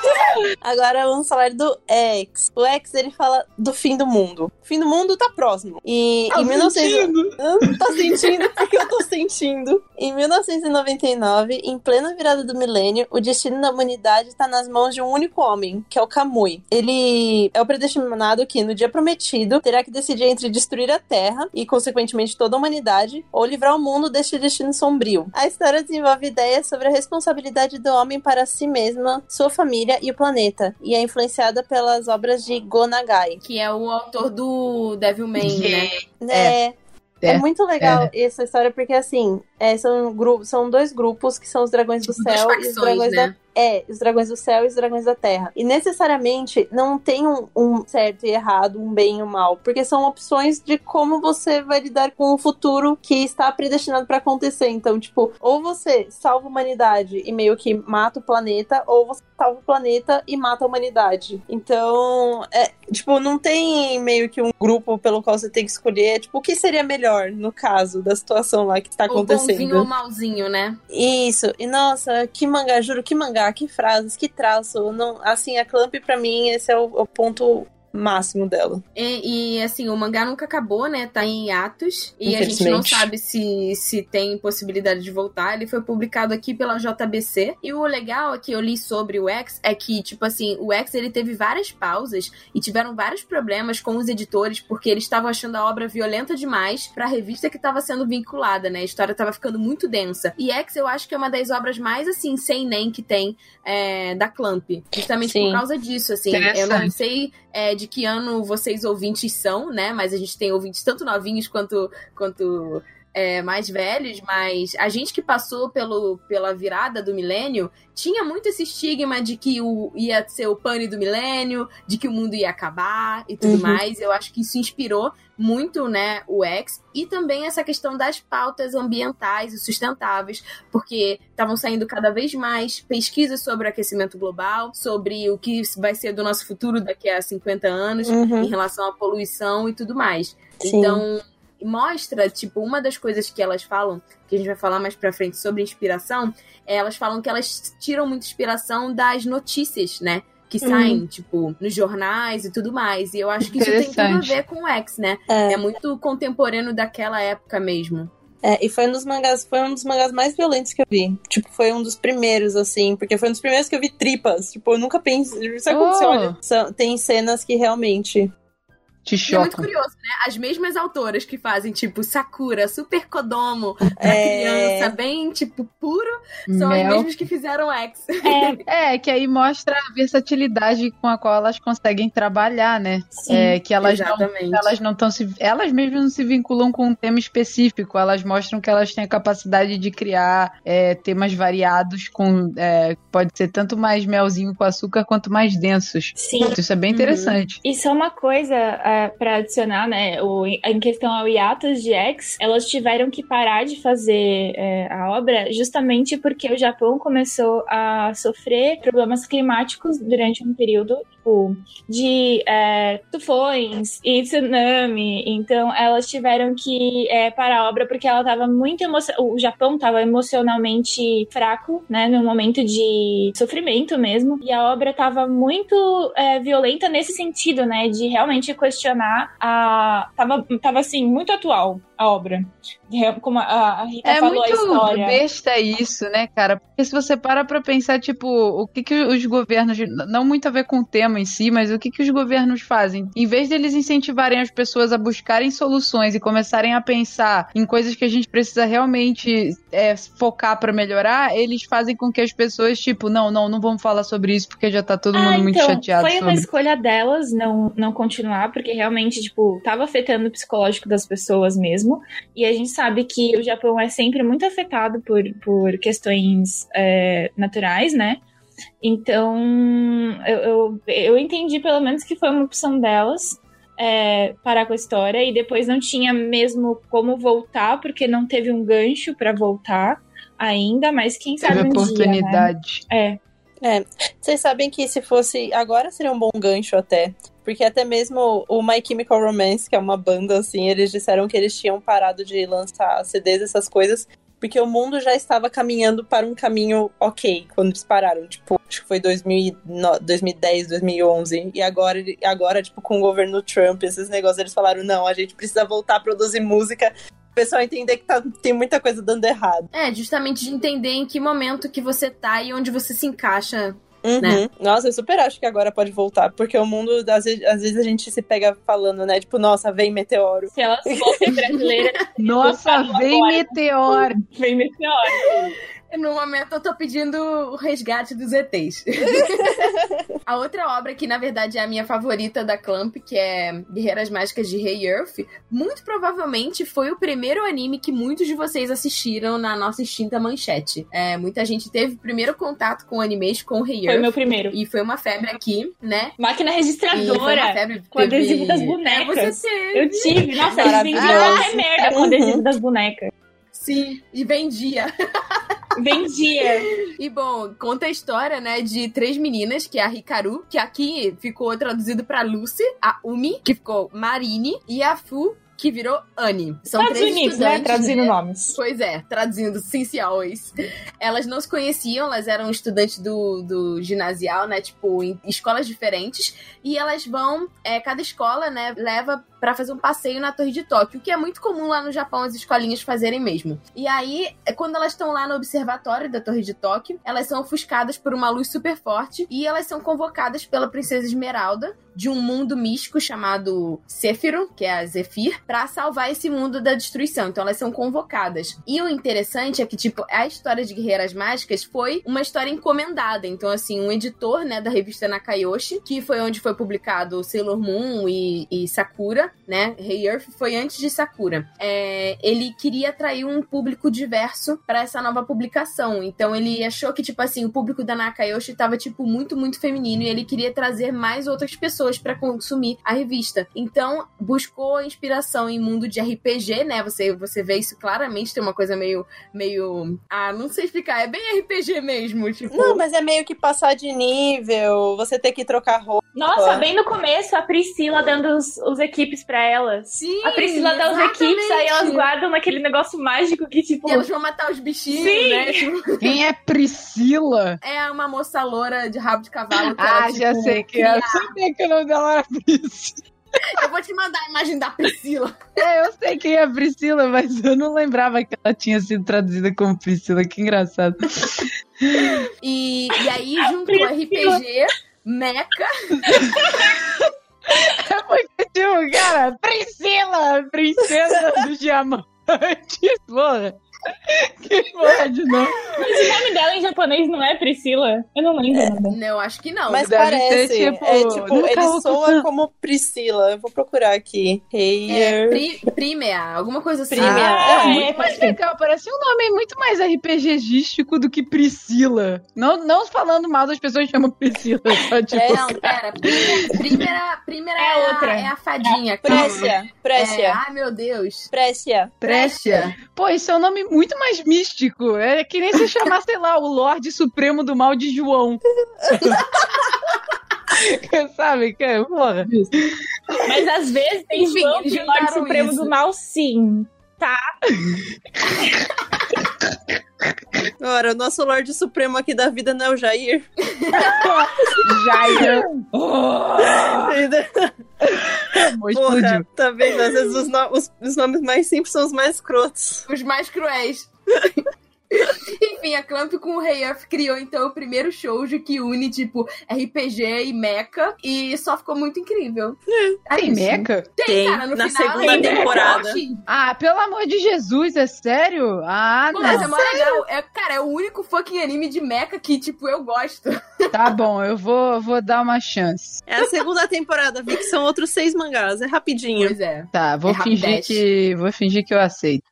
Agora vamos falar do X. O X, ele fala do fim do mundo. O fim do mundo tá próximo. E Tá em 1900... sentindo? Hã? Tá sentindo? [LAUGHS] Porque eu tô sentindo. Em 1999, em plena virada do milênio, o destino da humanidade tá nas mãos de um único homem, que é o Kamui. Ele é o predestinado que, no dia prometido, terá que decidir entre destruir a Terra e, consequentemente, toda a humanidade, ou livrar o mundo deste destino sombrio. A história desenvolve ideias sobre a responsabilidade do homem para si mesma, sua família e o planeta, e é influenciada pelas obras de Go Nagai. Que é o autor do Devilman, né? É. É, É, muito legal essa história, porque assim, é, são, são dois grupos que são os dragões do Tipo, céu e os facções, dragões né? da. É, os dragões do céu e os dragões da terra. E necessariamente não tem um, um certo e errado, um bem e um mal. Porque são opções de como você vai lidar com o futuro que está predestinado para acontecer. Então, tipo, ou você salva a humanidade e meio que mata o planeta, ou você salva o planeta e mata a humanidade. Então, é, tipo, não tem meio que um grupo pelo qual você tem que escolher, tipo, o que seria melhor no caso da situação lá que está Ou bonzinho ou acontecendo. malzinho, né? Isso. E nossa, que mangá, juro, que mangá, que frases, que traço. Não, assim, a Clamp pra mim esse é o, o ponto máximo dela. E, e, assim, o mangá nunca acabou, né? Tá em atos. E a gente não sabe se, se tem possibilidade de voltar. Ele foi publicado aqui pela JBC. E o legal é que eu li sobre o X é que, tipo assim, o X ele teve várias pausas e tiveram vários problemas com os editores, porque eles estavam achando a obra violenta demais pra revista que estava sendo vinculada, né? A história tava ficando muito densa. E X eu acho que é uma das obras mais, assim, sem nem que tem é, da Clamp. Justamente Sim. por causa disso, assim. Eu não sei é, de que ano vocês ouvintes são, né? Mas a gente tem ouvintes tanto novinhos quanto, quanto é, mais velhos, mas a gente que passou pelo, pela virada do milênio tinha muito esse estigma de que o, ia ser o pane do milênio, de que o mundo ia acabar e tudo Uhum. mais. Eu acho que isso inspirou muito, né, o X e também essa questão das pautas ambientais e sustentáveis, porque estavam saindo cada vez mais pesquisas sobre o aquecimento global, sobre o que vai ser do nosso futuro daqui a 50 anos Uhum. em relação à poluição e tudo mais. Sim. Então, mostra, tipo, uma das coisas que elas falam, que a gente vai falar mais pra frente sobre inspiração, é, elas falam que elas tiram muita inspiração das notícias, né? Que Uhum. saem, tipo, nos jornais e tudo mais. E eu acho que isso tem tudo a ver com o X, né? É. É muito contemporâneo daquela época mesmo. É, e foi um dos mangás, foi um dos mangás mais violentos que eu vi. Tipo, foi um dos primeiros, assim, porque foi um dos primeiros que eu vi tripas. Tipo, eu nunca pensei. Quando você Oh. olha? São- tem cenas que realmente. Te E é muito curioso, né? As mesmas autoras que fazem, tipo, Sakura, Super Kodomo, pra É. criança, bem, tipo, puro, são as Mel. mesmas que fizeram X. É, É, que aí mostra a versatilidade com a qual elas conseguem trabalhar, né? sim. É, que elas não Exatamente. elas não estão se elas mesmas não se vinculam com um tema específico elas mostram que elas têm a capacidade de criar é, temas variados com é, pode ser tanto mais melzinho com açúcar quanto mais densos Sim. Isso é bem interessante E só uma coisa é, para adicionar, né? O, em questão ao hiatus de X, elas tiveram que parar de fazer é, a obra justamente porque o Japão começou a sofrer problemas climáticos durante um período tipo, de é, tufões e tsunami. Então elas tiveram que é, parar a obra porque ela estava muito emocio... o Japão estava emocionalmente fraco, né? No momento de sofrimento mesmo. E a obra estava muito é, violenta nesse sentido, né? De realmente questionar a. Tava, tava assim, muito atual a obra. Como a, Rita é falou a muito história. besta isso, né, cara? Porque se você para pra pensar, tipo, o que que os governos, não muito a ver com o tema em si, mas o que que os governos fazem? Em vez deles incentivarem as pessoas a buscarem soluções e começarem a pensar em coisas que a gente precisa realmente é, focar pra melhorar, eles fazem com que as pessoas, tipo, não, não, não vamos falar sobre isso porque já tá todo mundo Ah, muito então, chateado Foi uma sobre. escolha delas não, não continuar, porque realmente, tipo, tava afetando o psicológico das pessoas mesmo. E a gente sabe que o Japão é sempre muito afetado por, por questões é, naturais, né? Então, eu, eu, eu entendi pelo menos que foi uma opção delas. é, parar com a história e depois não tinha mesmo como voltar porque não teve um gancho pra voltar ainda, mas quem Teve sabe um dia, né? oportunidade. É, Vocês sabem que se fosse. Agora seria um bom gancho até. Porque até mesmo o My Chemical Romance, que é uma banda, assim, eles disseram que eles tinham parado de lançar CDs, essas coisas, porque o mundo já estava caminhando para um caminho ok quando eles pararam. Tipo, acho que foi 2009, 2010, 2011. E agora, agora, tipo, com o governo Trump, esses negócios, eles falaram: não, a gente precisa voltar a produzir música. O pessoal entender que tá- tem muita coisa dando errado. É, justamente de entender em que momento que você tá e onde você se encaixa. Uhum. Né? Nossa, eu super acho que agora pode voltar, porque o mundo, às vezes, às vezes a gente se pega falando, né? Tipo, nossa, vem meteoro. se elas fossem brasileiras, [LAUGHS] Nossa, vem agora. meteoro! vem meteoro. [LAUGHS] No momento eu tô pedindo o resgate dos ETs. [LAUGHS] a outra obra que na verdade é a minha favorita da Clamp, que é Guerreiras Mágicas de Rei Earth, muito provavelmente foi o primeiro anime que muitos de vocês assistiram na nossa extinta manchete. É, muita gente teve o primeiro contato com animes com Rei Foi o Earth. meu primeiro. E foi uma febre aqui, né? Máquina E foi uma registradora. febre. com adesivo das É, bonecas. você teve. Eu tive. Nossa, eles vendiam até merda com Uhum. adesivo das bonecas. Sim, e vendia. [LAUGHS] Vendia. E bom, conta a história, né, de três meninas, que é a Hikaru, que aqui ficou traduzido pra Lucy, a Umi, que ficou Marine, e a Fu, que virou Annie. São Estados três Unidos, né? Traduzindo né? nomes. Pois é, traduzindo Always. Elas não se conheciam, elas eram estudantes do, do ginasial, né? Tipo, em escolas diferentes. E elas vão, é, cada escola, né, leva pra fazer um passeio na Torre de Tóquio, o que é muito comum lá no Japão as escolinhas fazerem mesmo. E aí, é quando elas estão lá no observatório da Torre de Tóquio, elas são ofuscadas por uma luz super forte e elas são convocadas pela Princesa Esmeralda de um mundo místico chamado Sephiroth, que é a Zephyr, pra salvar esse mundo da destruição. Então elas são convocadas. E o interessante é que, tipo, a história de Guerreiras Mágicas foi uma história encomendada. Então, assim, um editor, né, da revista Nakayoshi, que foi onde foi publicado Sailor Moon e, e Sakura, né? Rei Earth foi antes de Sakura. É, ele queria atrair um público diverso pra essa nova publicação. Então ele achou que, tipo assim, o público da Nakayoshi tava, tipo, muito, muito feminino e ele queria trazer mais outras pessoas pra consumir a revista. Então, buscou inspiração em mundo de RPG, né? Você, você vê isso claramente, tem uma coisa meio, meio... Ah, não sei explicar, é bem RPG mesmo, tipo... Não, mas é meio que passar de nível, você ter que trocar roupa. Nossa, bem no começo, a Priscila dando os, os equipes pra elas. Sim, A Priscila dá os equipes, aí elas guardam naquele negócio mágico que, tipo. E elas vão matar os bichinhos, Sim. né? [LAUGHS] Tipo, Quem é Priscila? é uma moça loura de rabo de cavalo que Ah, ela, já tipo, sei que é. Eu sabia que o nome dela era Priscila. Eu vou te mandar a imagem da Priscila. É, eu sei quem é a Priscila, mas eu não lembrava que ela tinha sido traduzida como Priscila. Que engraçado. E, e aí, junto com o RPG, Mecha. É porque, tipo, cara, Priscila, princesa do diamante. Porra. Que porra de nome. Mas o nome dela em japonês não é Priscila? Eu não lembro. nada. Não, acho que não. Mas Deve parece. ser, tipo, é tipo, nunca ele vou soa como Priscila. Eu vou procurar aqui. É, Heyer. pri, Primea, alguma coisa assim. Primea. Ah, é, é muito mais legal. Parece um nome muito mais RPGístico do que Priscila. Não, não falando mal das pessoas que chamam Priscila. Só, tipo, É, Não, pera. Primera, primera, primera É é, a- outra. é a fadinha. Précia. É, Précia. ai, meu Deus. Précia. Précia. Pô, isso é um nome muito mais místico. É que nem se chamar, sei lá, o Lorde Supremo do Mal de João. [LAUGHS] Sabe? Que, porra. Mas às vezes tem Enfim, João eles de Lorde Supremo isso. do Mal, sim. Ora, o nosso Lorde Supremo aqui da vida não é o Jair. Jair. Porra, Explodiu. tá vendo? Às vezes os, no- os- os nomes mais simples são os mais escrotos. Os mais cruéis. Enfim, a Clamp com o Rei Earth criou então o primeiro shoujo que une, tipo, RPG e mecha. E só ficou muito incrível. É Tem isso. meca? Tem, cara, no na final, segunda temporada. forte. Ah, pelo amor de Jesus, é sério? Ah, Pô, mas é não. mó legal. É, cara, é o único fucking anime de mecha que, tipo, eu gosto. Tá bom, eu vou, vou dar uma chance. É a segunda temporada, vi que são outros seis mangás. É rapidinho. Pois é. Tá, vou É fingir rapidez. que. Vou fingir que eu aceito.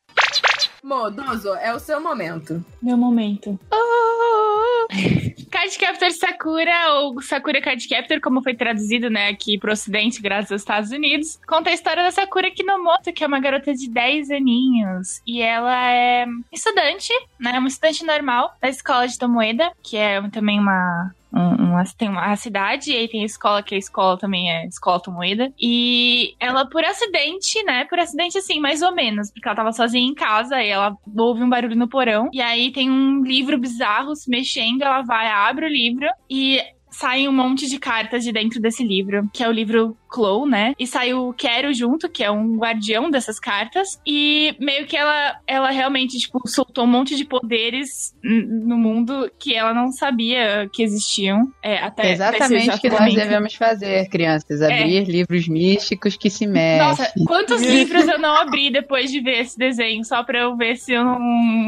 Modoso, é o seu momento. Meu momento. [LAUGHS] Card Captor Sakura, ou Sakura Card Captor, como foi traduzido, né, aqui pro ocidente, graças aos Estados Unidos, conta a história da Sakura Kinomoto, que é uma garota de 10 aninhos. E ela é estudante, né, uma estudante normal da escola de Tomoeda, que é também uma... um- uma, tem uma cidade, e aí tem a escola, que a escola também é Escola Tomoeda. E ela, por acidente, né? Por acidente, assim, mais ou menos, porque ela tava sozinha em casa e ela ouve um barulho no porão. E aí tem um livro bizarro se mexendo, ela vai, abre o livro e sai um monte de cartas de dentro desse livro, que é o livro Chloe, né? E sai o Quero junto, que é um guardião dessas cartas. E meio que ela, ela realmente, tipo, soltou um monte de poderes no mundo que ela não sabia que existiam. É, até É exatamente o que nós devemos fazer, crianças. Abrir livros místicos que se mexem. Nossa, quantos livros eu não abri depois de ver esse desenho, só pra eu ver se eu não,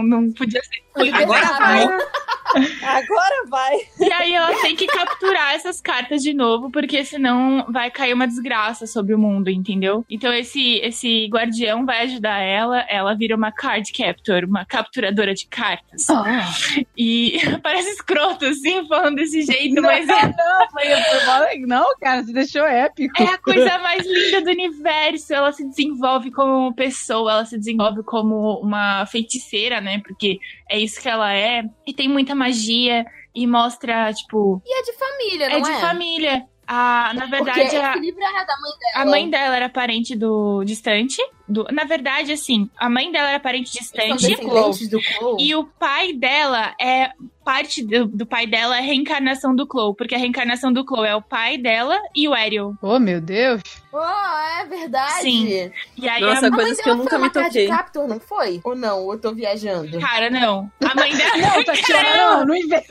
não podia ser. Agora vai. Agora vai. E aí ela tem que capturar essas cartas de novo, porque senão vai cair uma desgraça sobre o mundo, entendeu? Então esse, esse guardião vai ajudar ela, ela vira uma card captor, uma capturadora de cartas. Ah, E [LAUGHS] parece escroto, assim, falando desse jeito, Não, mas é, não, foi, foi. Não, cara, você deixou épico. é a coisa mais linda do universo. Ela se desenvolve como pessoa, ela se desenvolve como uma feiticeira, né? Porque é isso que ela é. E tem muita magia. E mostra, tipo, E é de família, é não de é? família. A, na Porque verdade, a, esse livro era da mãe dela. a mãe dela era parente do distante. Do, na verdade, assim, a mãe dela era parente distante. do. E o pai dela é. Parte do, do pai dela é a reencarnação do Chloe, porque a reencarnação do Chloe é o pai dela e o Ariel. Oh, meu Deus. Oh, é verdade. Sim. E aí Nossa, a A mãe coisas que eu nunca foi me toquei. captor, não foi? Ou não? Ou eu tô viajando? Cara, não. A mãe dela. [LAUGHS] Não, tá [LAUGHS] não, não inventa.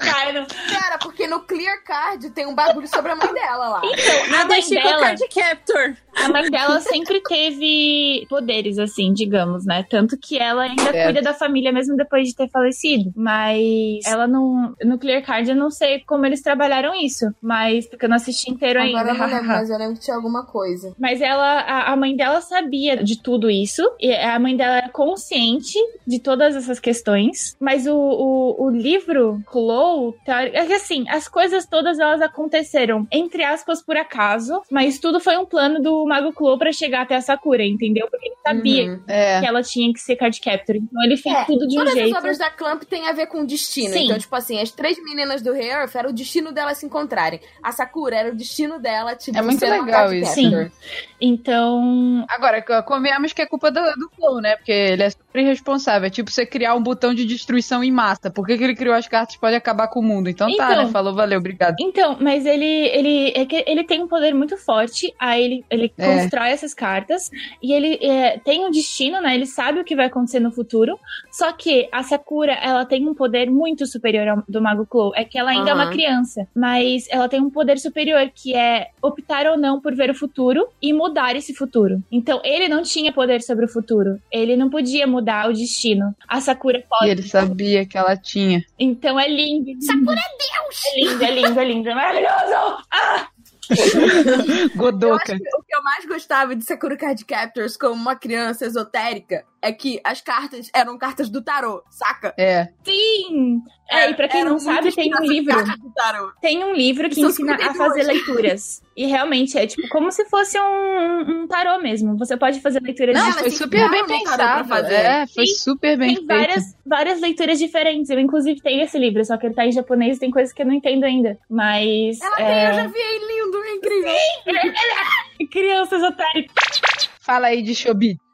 Cara, não. Cara, porque no Clear Card tem um bagulho sobre a mãe dela lá. A Nada mãe Chico dela, Card Captor. a mãe dela sempre teve poderes, assim, digamos, né? Tanto que ela ainda Certo. cuida da família mesmo depois de ter falecido. Mas ela não. No Clear Card eu não sei como eles trabalharam isso. Mas porque eu não assisti inteiro Agora ainda. não lembro, mas eu lembro que tinha alguma coisa. Mas ela, a, a mãe dela sabia de tudo isso. E a mãe dela era consciente de todas essas questões. Mas o, o, o livro Chloe, teori- é que assim, as coisas todas elas aconteceram, entre aspas, por acaso. Mas tudo foi um plano do Mago Chloe pra chegar até a Sakura, entendeu? Porque ele sabia Uhum. É. que ela tinha que ser card captor. Então ele fez É, tudo de um Todas jeito. as obras da Clamp têm a ver com destino. Sim. Então, tipo assim, as três meninas do Rei Earth era o destino delas se encontrarem. A Sakura era o destino dela, tipo, É muito ser uma legal isso. captor. Então, Agora, co- convenhamos que é culpa do, do Flow, né? Porque ele é super irresponsável. É tipo você criar um botão de destruição em massa. Por que, que ele criou as cartas pode acabar com o mundo? Então, tá, Então. né? Falou, valeu, obrigado. Então, mas ele ele é que ele tem um poder muito forte, aí ele, ele É. constrói essas cartas e ele é, tem um destino, né? Ele sabe o que vai acontecer no futuro. Só que a Sakura, ela tem um poder muito superior ao do Mago Clo. É que ela ainda é uma criança, mas ela tem um poder superior que é optar ou não por ver o futuro e mudar esse futuro. Então, ele não tinha poder sobre o futuro. Ele não podia mudar o destino. A Sakura E pode. ele sabia que ela tinha. Então é lindo. Sakura é Deus! É lindo, é lindo, é lindo. É maravilhoso! [LAUGHS] Godoka. O que eu mais gostava de Sakura Card Captors como uma criança esotérica é que as cartas eram cartas do tarô, saca? É. Sim! É, e pra quem não sabe, tem um livro. cartas do tarô. Tem um livro que São ensina a 52. fazer leituras. E realmente é tipo como se fosse um, um tarô mesmo. Você pode fazer leituras Não, de Foi super bem pensado. fazer. É, foi Sim, super bem tem feito. várias, várias leituras diferentes. Eu, inclusive, tenho esse livro, só que ele tá em japonês e tem coisas que eu não entendo ainda. Mas. Ela é... tem, eu já vi aí lindo, é incrível. Crianças otárias. Fala aí de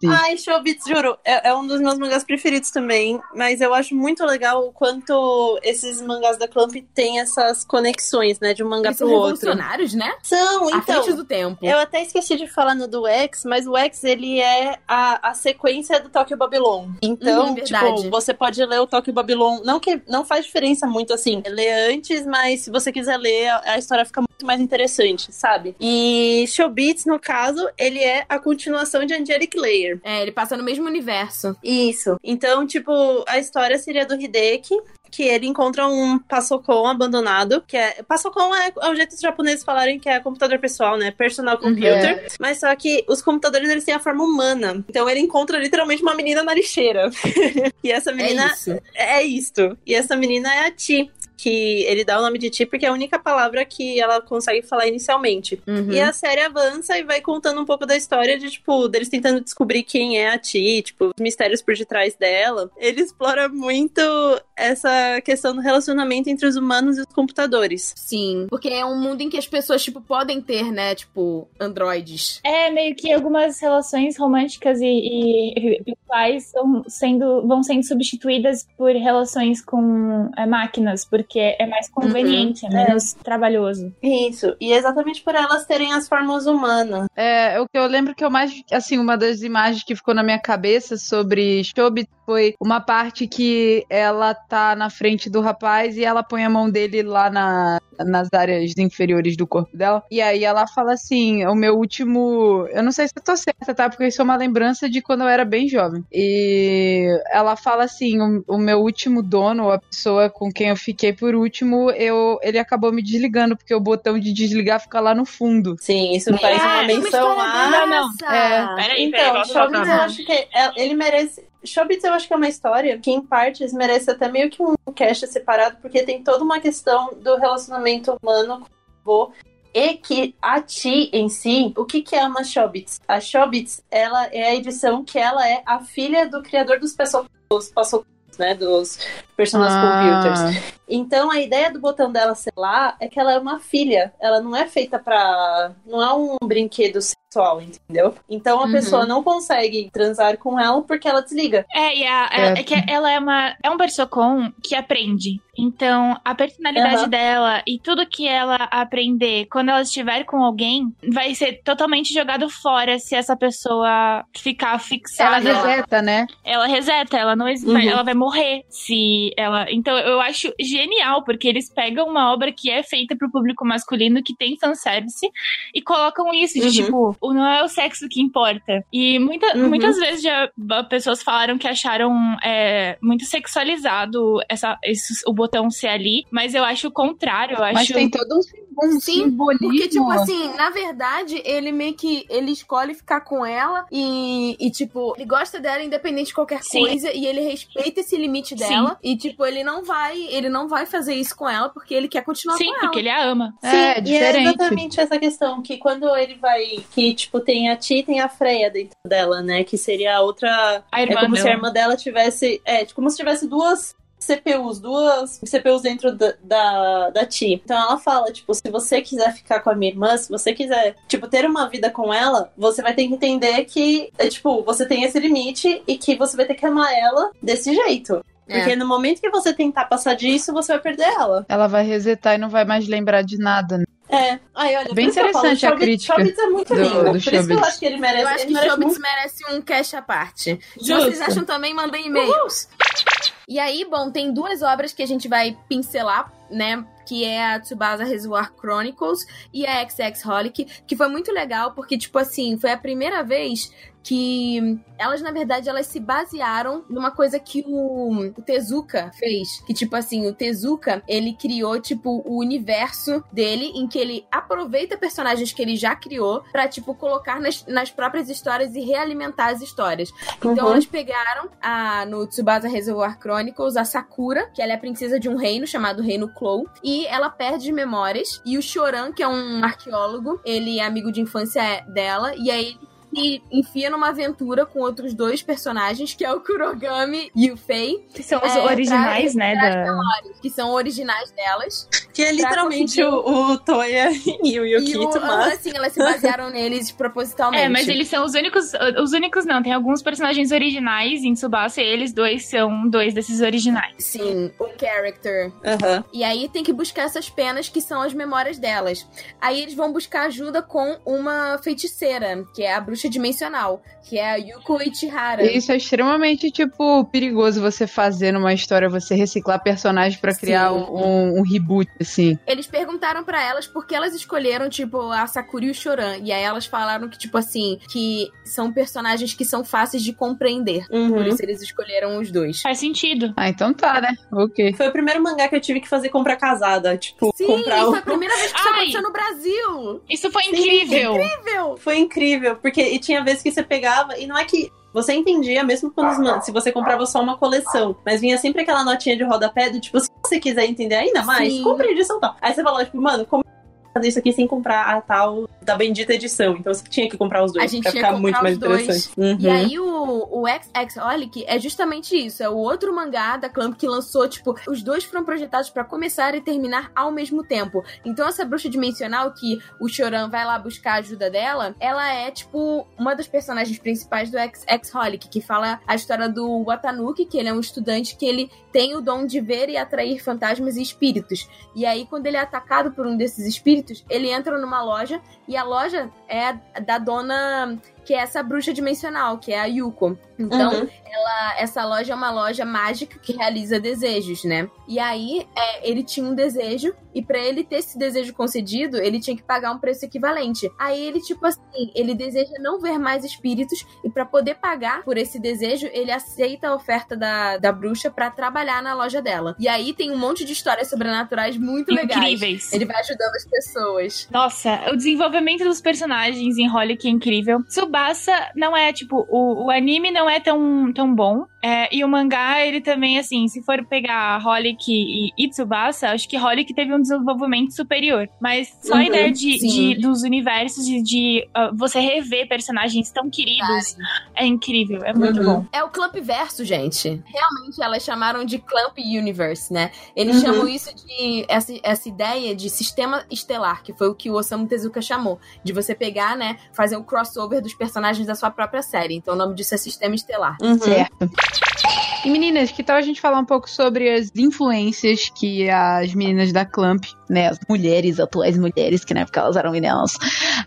Shobit. Ai, Showbiz, juro, é, é um dos meus mangás preferidos também, mas eu acho muito legal o quanto esses mangás da Clamp têm essas conexões, né, de um mangá Eles são pro outro. revolucionários, né? São, À frente então. do tempo. Eu até esqueci de falar no do X, mas o X ele é a, a sequência do Tokyo Babylon. Então, verdade. tipo, você pode ler o Tokyo Babylon, não que não faz diferença muito assim, ler antes, mas se você quiser ler, a, a história fica muito mais interessante, sabe? E Showbiz, no caso, ele é a continuação de Angelic Layer. É, ele passa no mesmo universo. Isso. Então, tipo, a história seria do Hideki, que ele encontra um Passocon abandonado, que é... Passocon é, é o jeito dos japoneses falarem que é computador pessoal, né? Personal computer. Mas só que os computadores, eles têm a forma humana. Então ele encontra literalmente uma menina na lixeira. [LAUGHS] e essa menina É isso. é isto. E essa menina é a Ti. Que ele dá o nome de Ti porque é a única palavra que ela consegue falar inicialmente. Uhum. E a série avança e vai contando um pouco da história de, tipo, deles tentando descobrir quem é a Ti, tipo, os mistérios por detrás dela. Ele explora muito essa questão do relacionamento entre os humanos e os computadores. Sim, porque é um mundo em que as pessoas, tipo, podem ter, né, tipo, androides. É meio que algumas relações românticas e, e virtuais são sendo, vão sendo substituídas por relações com é, máquinas, porque é mais conveniente, é menos trabalhoso. Isso. E exatamente por elas terem as formas humanas. É, o que eu lembro que eu mais, assim, uma das imagens que ficou na minha cabeça sobre Shobit foi uma parte que ela tá na frente do rapaz e ela põe a mão dele lá na, nas áreas inferiores do corpo dela. E aí ela fala assim: o meu último. Eu não sei se eu tô certa, tá? Porque isso é uma lembrança de quando eu era bem jovem. E ela fala assim: o, o meu último dono, a pessoa com quem eu fiquei por último, eu, ele acabou me desligando, porque o botão de desligar fica lá no fundo. Sim, isso faz uma menção a. Não, não. É. Peraí, Então, Shobits eu acho que é- ele merece. Shobits eu acho que é uma história que, em partes, merece até meio que um cast separado, porque tem toda uma questão do relacionamento humano com o avô. E que a Ti em si, o que, que é uma Shobits? A Shobits, ela é a edição que ela é a filha do criador dos Passocons, né? Dos personagens Ah. computers. Então a ideia do botão dela ser lá é que ela é uma filha. Ela não é feita pra. Não é um brinquedo sexual, entendeu? Então a Uhum. pessoa não consegue transar com ela porque ela desliga. É, e a, É. é. é que ela é uma é um Persocon que aprende. Então, a personalidade Aham. dela e tudo que ela aprender quando ela estiver com alguém vai ser totalmente jogado fora se essa pessoa ficar Ela fixada. reseta, né? ela reseta, ela não Uhum. vai- ela vai morrer se ela. Então eu acho genial porque eles pegam uma obra que é feita pro público masculino que tem fanservice e colocam isso de Uhum. tipo, não é o sexo que importa. E muita, Uhum. muitas vezes já pessoas falaram que acharam é, muito sexualizado essa, esse, o botão ser ali, mas eu acho o contrário, eu Mas acho tem todo um, sim- um Sim, simbolismo. Porque, tipo assim, na verdade, ele meio que. Ele escolhe ficar com ela e, e, tipo, ele gosta dela independente de qualquer Sim. coisa. E ele respeita esse limite Sim. dela. E, tipo, ele não vai. Ele não vai fazer isso com ela porque ele quer continuar Sim, com ela. porque ele a ama. É, Sim, e é diferente. exatamente essa questão, que quando ele vai. Que, tipo, tem a Ti e tem a Freya dentro dela, né? Que seria a outra. A É irmã como se a dela. irmã dela tivesse. É, como se tivesse duas CPUs, duas CPUs dentro da, da, da Ti. Então ela fala, tipo, se você quiser ficar com a minha irmã, se você quiser, tipo, ter uma vida com ela, você vai ter que entender que, é, tipo, você tem esse limite e que você vai ter que amar ela desse jeito. É. Porque no momento que você tentar passar disso, você vai perder ela. Ela vai resetar e não vai mais lembrar de nada. né? É. Aí, olha, Bem eu falo, interessante a Chobits- crítica Chobits é muito do- lindo. do por isso que eu Chobits. acho que ele merece. Eu acho que merece Chobits muito. merece um cash à parte. Se vocês acham também, mandem e-mails. E aí, bom, tem duas obras que a gente vai pincelar, né? Que é a Tsubasa Reservoir Chronicles e a XX Holic, que foi muito legal, porque, tipo assim, foi a primeira vez que elas, na verdade, elas se basearam numa coisa que o, o Tezuka fez. Que, tipo assim, o Tezuka, ele criou, tipo, o universo dele, em que ele aproveita personagens que ele já criou pra, tipo, colocar nas, nas próprias histórias e realimentar as histórias. Então, Uhum. elas pegaram a, no Tsubasa Reservoir Chronicles a Sakura, que ela é a princesa de um reino chamado Reino Clow, e ela perde memórias. E o Choran, que é um arqueólogo, ele é amigo de infância dela, e aí ele se enfia numa aventura com outros dois personagens, que é o Kurogami e o Fei, Que são os É, originais, pra né? recuperar Da... que são originais delas. Que é literalmente conseguir- o, o Toya e o e o, Yukito, mas. assim, elas se basearam neles propositalmente. [LAUGHS] É, mas eles são os únicos. Os únicos não, tem alguns personagens originais em Tsubasa e eles dois são dois desses originais. Sim, o character Aham. E aí tem que buscar essas penas que são as memórias delas. Aí eles vão buscar ajuda com uma feiticeira, que é a bruxa dimensional, que é a Yuko Ichihara. Isso é extremamente, tipo, perigoso você fazer numa história, você reciclar personagens pra criar Sim. um, um reboot, assim. Eles perguntaram pra elas por que elas escolheram, tipo, a Sakura e o Choran. E aí elas falaram que, tipo assim, que são personagens que são fáceis de compreender. Por Uhum. isso eles escolheram os dois. Faz sentido. Ah, então tá, né? Ok. Foi o primeiro mangá que eu tive que fazer compra casada. Tipo, Sim, comprar foi um. a primeira vez que isso Ai. aconteceu no Brasil. Isso foi incrível. Incrível! Foi incrível, porque e tinha vezes que você pegava, e não é que você entendia, mesmo quando se você comprava só uma coleção, mas vinha sempre aquela notinha de rodapé do tipo, se você quiser entender ainda mais, Sim. compre edição tal. Aí você falava, tipo, mano, como fazer isso aqui sem comprar a tal da bendita edição? Então você tinha que comprar os dois A gente pra ficar muito mais dois. interessante. Uhum. E aí o, o XX Holic é justamente isso, é o outro mangá da Clamp que lançou, tipo, os dois foram projetados pra começar e terminar ao mesmo tempo. Então essa bruxa dimensional que o Choran vai lá buscar a ajuda dela, ela é, tipo, uma das personagens principais do XX Holic, que fala a história do Watanuki, que ele é um estudante que ele tem o dom de ver e atrair fantasmas e espíritos. E aí, quando ele é atacado por um desses espíritos, ele entra numa loja e a loja é da dona que é essa bruxa dimensional, que é a Yuko. Então, Uhum. ela- essa loja é uma loja mágica que realiza desejos, né? E aí, é, ele tinha um desejo, e pra ele ter esse desejo concedido, ele tinha que pagar um preço equivalente. Aí ele, tipo assim, ele deseja não ver mais espíritos, e pra poder pagar por esse desejo, ele aceita a oferta da, da bruxa pra trabalhar na loja dela. E aí tem um monte de histórias sobrenaturais muito legais. Incríveis. Ele vai ajudando as pessoas. Nossa, o desenvolvimento dos personagens em Holic é incrível. Tsubasa não é, tipo, o, o anime não é tão, tão bom. É, e o mangá, ele também, assim, se for pegar Holic e, e Tsubasa, acho que Holic teve um desenvolvimento superior. Mas só a Uhum, ideia de, de- dos universos e de ah, você rever personagens tão queridos é incrível, é muito Uhum. bom. É o Clamp Verso, gente. Realmente, elas chamaram de Clamp Universe, né? Eles Uhum. chamam isso de... Essa, essa ideia de sistema estelar, que foi o que o Osamu Tezuka chamou. De você pegar, né? Fazer um crossover dos personagens da sua própria série. Então, o nome disso é Sistema Estelar. Uhum. Certo. E meninas, que tal a gente falar um pouco sobre as influências que as meninas da Clamp, né, as mulheres, atuais mulheres, que na época elas eram meninas,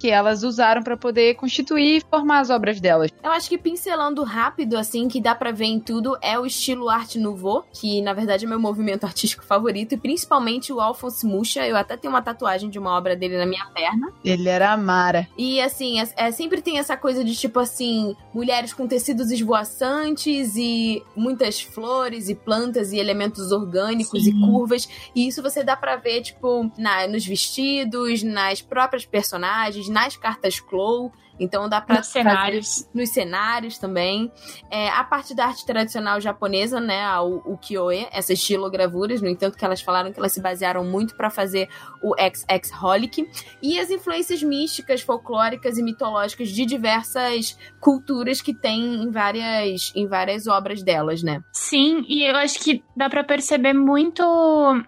que elas usaram pra poder constituir e formar as obras delas. Eu acho que pincelando rápido, assim, que dá pra ver em tudo, é o estilo Art Nouveau, que na verdade é meu movimento [LAUGHS] artístico favorito, e principalmente o Alphonse Mucha. Eu até tenho uma tatuagem de uma obra dele na minha perna. Ele era a Mara. E assim, é, é- sempre tem essa coisa de tipo assim, mulheres com tecidos esvoaçantes e muitas flores e plantas e elementos orgânicos Sim. e curvas. E isso você dá pra ver, tipo, na, nos vestidos, nas próprias personagens, nas cartas Clow. Então dá pra Nos cenários. nos cenários também. É, a parte da arte tradicional japonesa, né, o, o kyoe, essas estilogravuras, no entanto que elas falaram que elas se basearam muito pra fazer o XX Holic e as influências místicas, folclóricas e mitológicas de diversas culturas que tem em várias em várias obras delas, né? Sim, e eu acho que dá pra perceber muito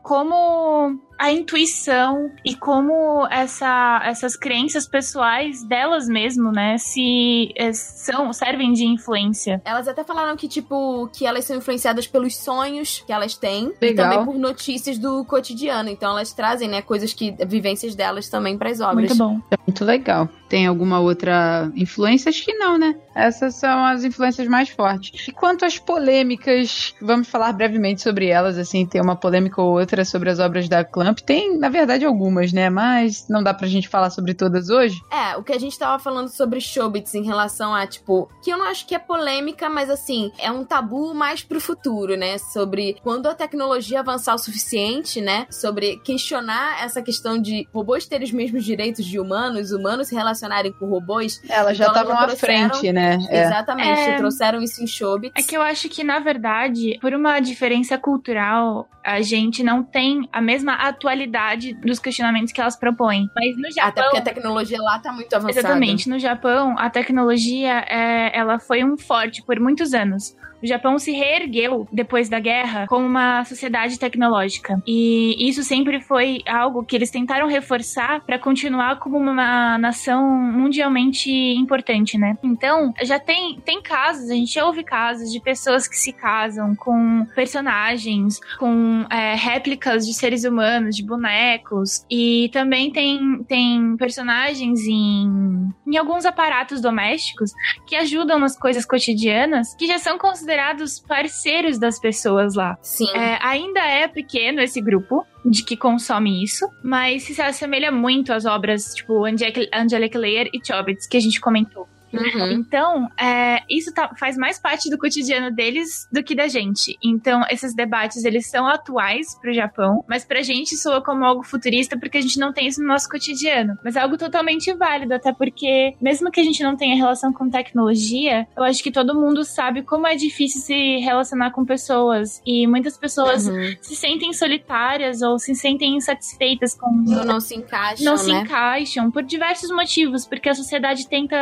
como a intuição e como essa, essas crenças pessoais delas mesmo, né, se eh, são servem de influência. Elas até falaram que tipo que elas são influenciadas pelos sonhos que elas têm e Legal. também por notícias do cotidiano. Então elas trazem, né, coisas que vivências delas também para as obras. Muito bom. É muito legal. Tem alguma outra influência? Acho que não, né? Essas são as influências mais fortes. E quanto às polêmicas, vamos falar brevemente sobre elas, assim, tem uma polêmica ou outra sobre as obras da Clamp. Tem, na verdade, algumas, né? Mas não dá pra gente falar sobre todas hoje. É, o que a gente tava falando sobre Showbits em relação a, tipo, que eu não acho que é polêmica, mas assim, é um tabu mais pro futuro, né? Sobre quando a tecnologia avançar o suficiente, né? Sobre questionar essa questão de robôs terem os mesmos direitos de humanos, humanos se relacionarem com robôs. Elas já Então, estavam já à frente, né? É. Exatamente, É. trouxeram isso em Showbits. É que eu acho que, na verdade, por uma diferença cultural, a gente não tem a mesma atualidade dos questionamentos que elas propõem. Mas no Japão. Até porque a tecnologia lá tá muito avançada. Exatamente. No Japão, a tecnologia é, ela foi um forte por muitos anos. O Japão se reergueu depois da guerra como uma sociedade tecnológica. E isso sempre foi algo que eles tentaram reforçar para continuar como uma nação mundialmente importante, né? Então, já tem, tem casos, a gente ouve casos de pessoas que se casam com personagens, com é, réplicas de seres humanos, de bonecos. E também tem, tem personagens em, em alguns aparatos domésticos que ajudam nas coisas cotidianas, que já são considerados parceiros das pessoas lá. Sim. É, ainda é pequeno esse grupo de que consome isso, mas se assemelha muito às obras tipo Angelic, Layer e Chobits que a gente comentou. Uhum. Então, é, isso tá- faz mais parte do cotidiano deles do que da gente. Então, esses debates, eles são atuais pro Japão, mas pra gente soa como algo futurista porque a gente não tem isso no nosso cotidiano. Mas é algo totalmente válido, até porque, mesmo que a gente não tenha relação com tecnologia, eu acho que todo mundo sabe como é difícil se relacionar com pessoas. E muitas pessoas Uhum. se sentem solitárias ou se sentem insatisfeitas com Não, não se encaixam, não né? se encaixam por diversos motivos, porque a sociedade tenta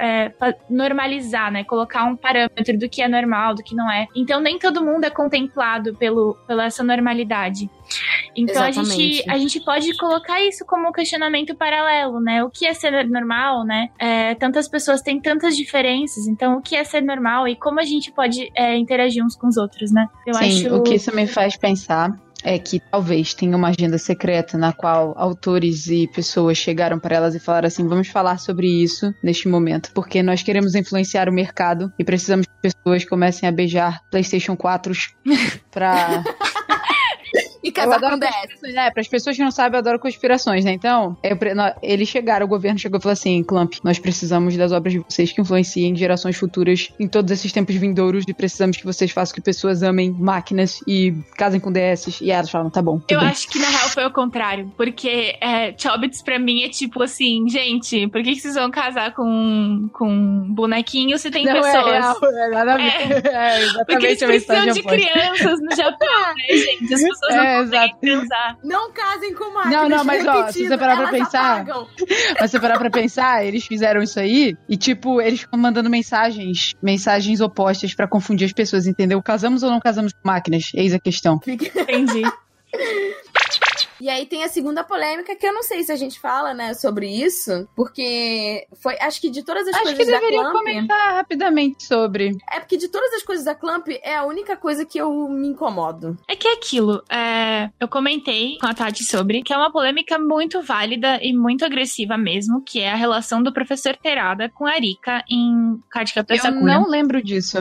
é, fa- normalizar, né? Colocar um parâmetro do que é normal, do que não é. Então nem todo mundo é contemplado pelo, pela essa normalidade. Então a gente, a gente pode colocar isso como um questionamento paralelo, né? O que é ser normal, né? É, tantas pessoas têm tantas diferenças, então o que é ser normal e como a gente pode é, interagir uns com os outros, né? Eu Sim, acho o que isso me faz pensar é que talvez tenha uma agenda secreta na qual autores e pessoas chegaram para elas e falaram assim: vamos falar sobre isso neste momento, porque nós queremos influenciar o mercado e precisamos que pessoas comecem a beijar PlayStation 4 [LAUGHS] pra. E casar com DS. né? Para as pessoas que não sabem, eu adoro conspirações, né? Então, eu eles chegaram, o governo chegou e falou assim: Clamp, nós precisamos das obras de vocês que influenciem gerações futuras em todos esses tempos vindouros e precisamos que vocês façam que pessoas amem máquinas e casem com DS. E elas falam: tá bom. Eu bem. acho que na real foi o contrário. Porque é, Chobits pra mim é tipo assim, gente, por que, que vocês vão casar com, com bonequinho se tem Não, pessoas? é real, é nada ver. [LAUGHS] É, Porque eles exatamente a precisam de crianças no Japão, né, gente? As pessoas [LAUGHS] não É, exato. Não casem com máquinas Não, não, mas, ó, se você parar pra pensar- apagam. [LAUGHS] Mas você parar pra pensar, eles fizeram isso aí e, tipo, eles ficam mandando mensagens, mensagens opostas pra confundir as pessoas, entendeu? Casamos ou não casamos com máquinas? Eis a questão. Entendi. [LAUGHS] E aí tem a segunda polêmica, que eu não sei se a gente fala, né, sobre isso, porque foi, acho que de todas as Acho coisas que da deveria Clamp, comentar rapidamente sobre. é porque de todas as coisas da Clamp é a única coisa que eu me incomodo. É que é aquilo, é, eu comentei com a Tati sobre, que é uma polêmica muito válida e muito agressiva mesmo, que é a relação do professor Terada com a Arika em Card Captor Eu Sakura. não lembro disso.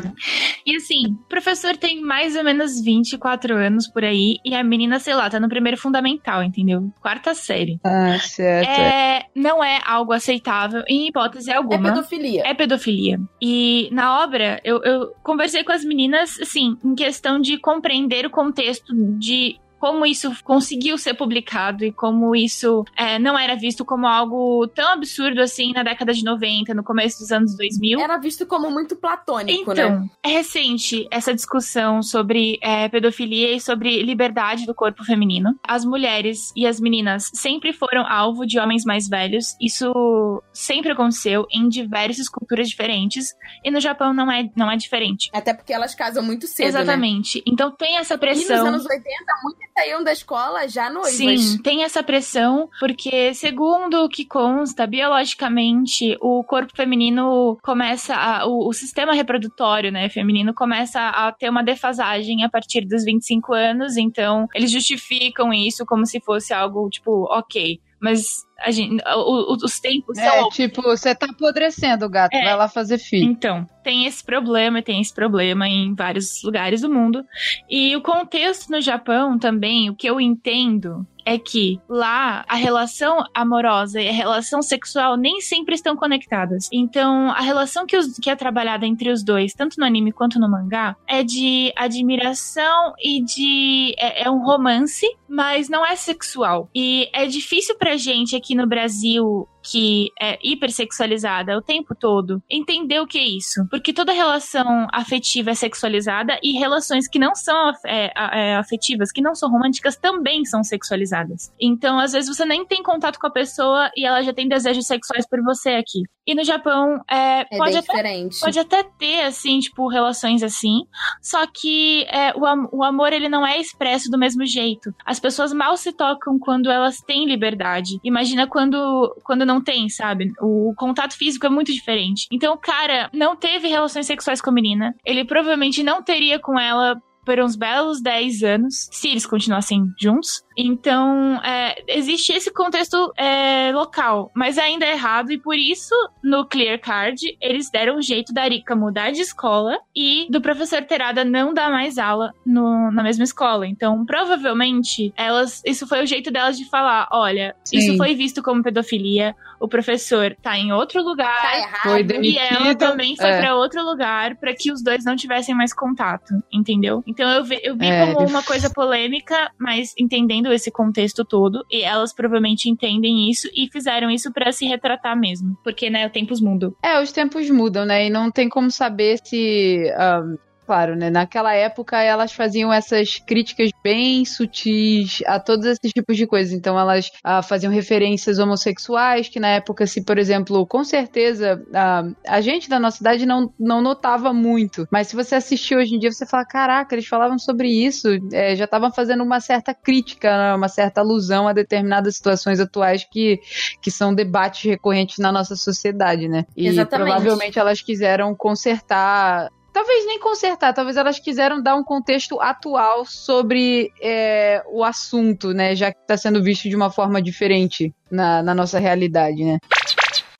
E assim, o professor tem mais ou menos 24 anos por aí, e a menina, sei lá, tá no primeiro fundamental, entendeu? Quarta série. Ah, certo. É, não é algo aceitável em hipótese É alguma. pedofilia. É pedofilia. E na obra, eu, eu conversei com as meninas, assim, em questão de compreender o contexto de como isso conseguiu ser publicado e como isso é, não era visto como algo tão absurdo assim na década de 90, no começo dos anos 2000. Era visto como muito platônico, então, né? é recente essa discussão sobre é, pedofilia e sobre liberdade do corpo feminino. As mulheres e as meninas sempre foram alvo de homens mais velhos. Isso sempre aconteceu em diversas culturas diferentes. E no Japão não é, não é diferente. Até porque elas casam muito cedo, né? Exatamente. Então tem essa E pressão. nos anos 80, muitas saíam da escola já noivas. Sim, tem essa pressão, porque segundo o que consta, biologicamente, o corpo feminino começa a, o, o sistema reprodutório, né, feminino começa a ter uma defasagem a partir dos 25 anos, então eles justificam isso como se fosse algo tipo, ok, mas a gente, o- o- os tempos É, são tipo, você tá apodrecendo, gato. É. Vai lá fazer filho. então, tem esse problema, tem esse problema em vários lugares do mundo. E o contexto no Japão também, o que eu entendo é que lá a relação amorosa e a relação sexual nem sempre estão conectadas. Então, a relação que, os- que é trabalhada entre os dois, tanto no anime quanto no mangá, é de admiração e de. É, é um romance, mas não é sexual. E é difícil pra gente aqui no Brasil que é hipersexualizada o tempo todo, entender o que é isso. Porque toda relação afetiva é sexualizada e relações que não são é, é, afetivas, que não são românticas, também são sexualizadas. Então, às vezes, você nem tem contato com a pessoa e ela já tem desejos sexuais por você aqui. E no Japão, é, É pode até diferente. Pode até ter, assim, tipo, relações assim. Só que é, o, o amor, ele não é expresso do mesmo jeito. As pessoas mal se tocam quando elas têm liberdade. Imagina quando, quando não tem, sabe? O, contato físico é muito diferente. Então, o cara não teve relações sexuais com a menina. Ele provavelmente não teria com ela por uns belos 10 anos, se eles continuassem juntos. Então, é, existe esse contexto é, local, mas ainda é errado, e por isso, no Clear Card, eles deram um jeito da Rika mudar de escola e do professor Terada não dar mais aula no- na mesma escola. Então, provavelmente, elas, isso foi o jeito delas de falar: olha, Sim. isso foi visto como pedofilia, o professor tá em outro lugar. Tá errado. Foi E ela demitido. também foi É. pra outro lugar pra que os dois não tivessem mais contato, entendeu? Então eu vi, eu vi É, como uma coisa polêmica, mas entendendo esse contexto todo, e elas provavelmente entendem isso e fizeram isso pra se retratar mesmo, porque né, os tempos mudam. É, os tempos mudam, né? E não tem como saber se. ah, claro, né? Naquela época elas faziam essas críticas bem sutis a todos esses tipos de coisas. Então elas ah, faziam referências homossexuais, que na época, se, por exemplo, com certeza ah, a gente da nossa idade não, não notava muito. Mas se você assistir hoje em dia, você fala: caraca, eles falavam sobre isso, é, já estavam fazendo uma certa crítica, né, uma certa alusão a determinadas situações atuais que, que são debates recorrentes na nossa sociedade, né? E Exatamente. provavelmente elas quiseram consertar. Talvez nem consertar, talvez elas quiseram dar um contexto atual sobre é, o assunto, né? Já que está sendo visto de uma forma diferente na, na nossa realidade, né?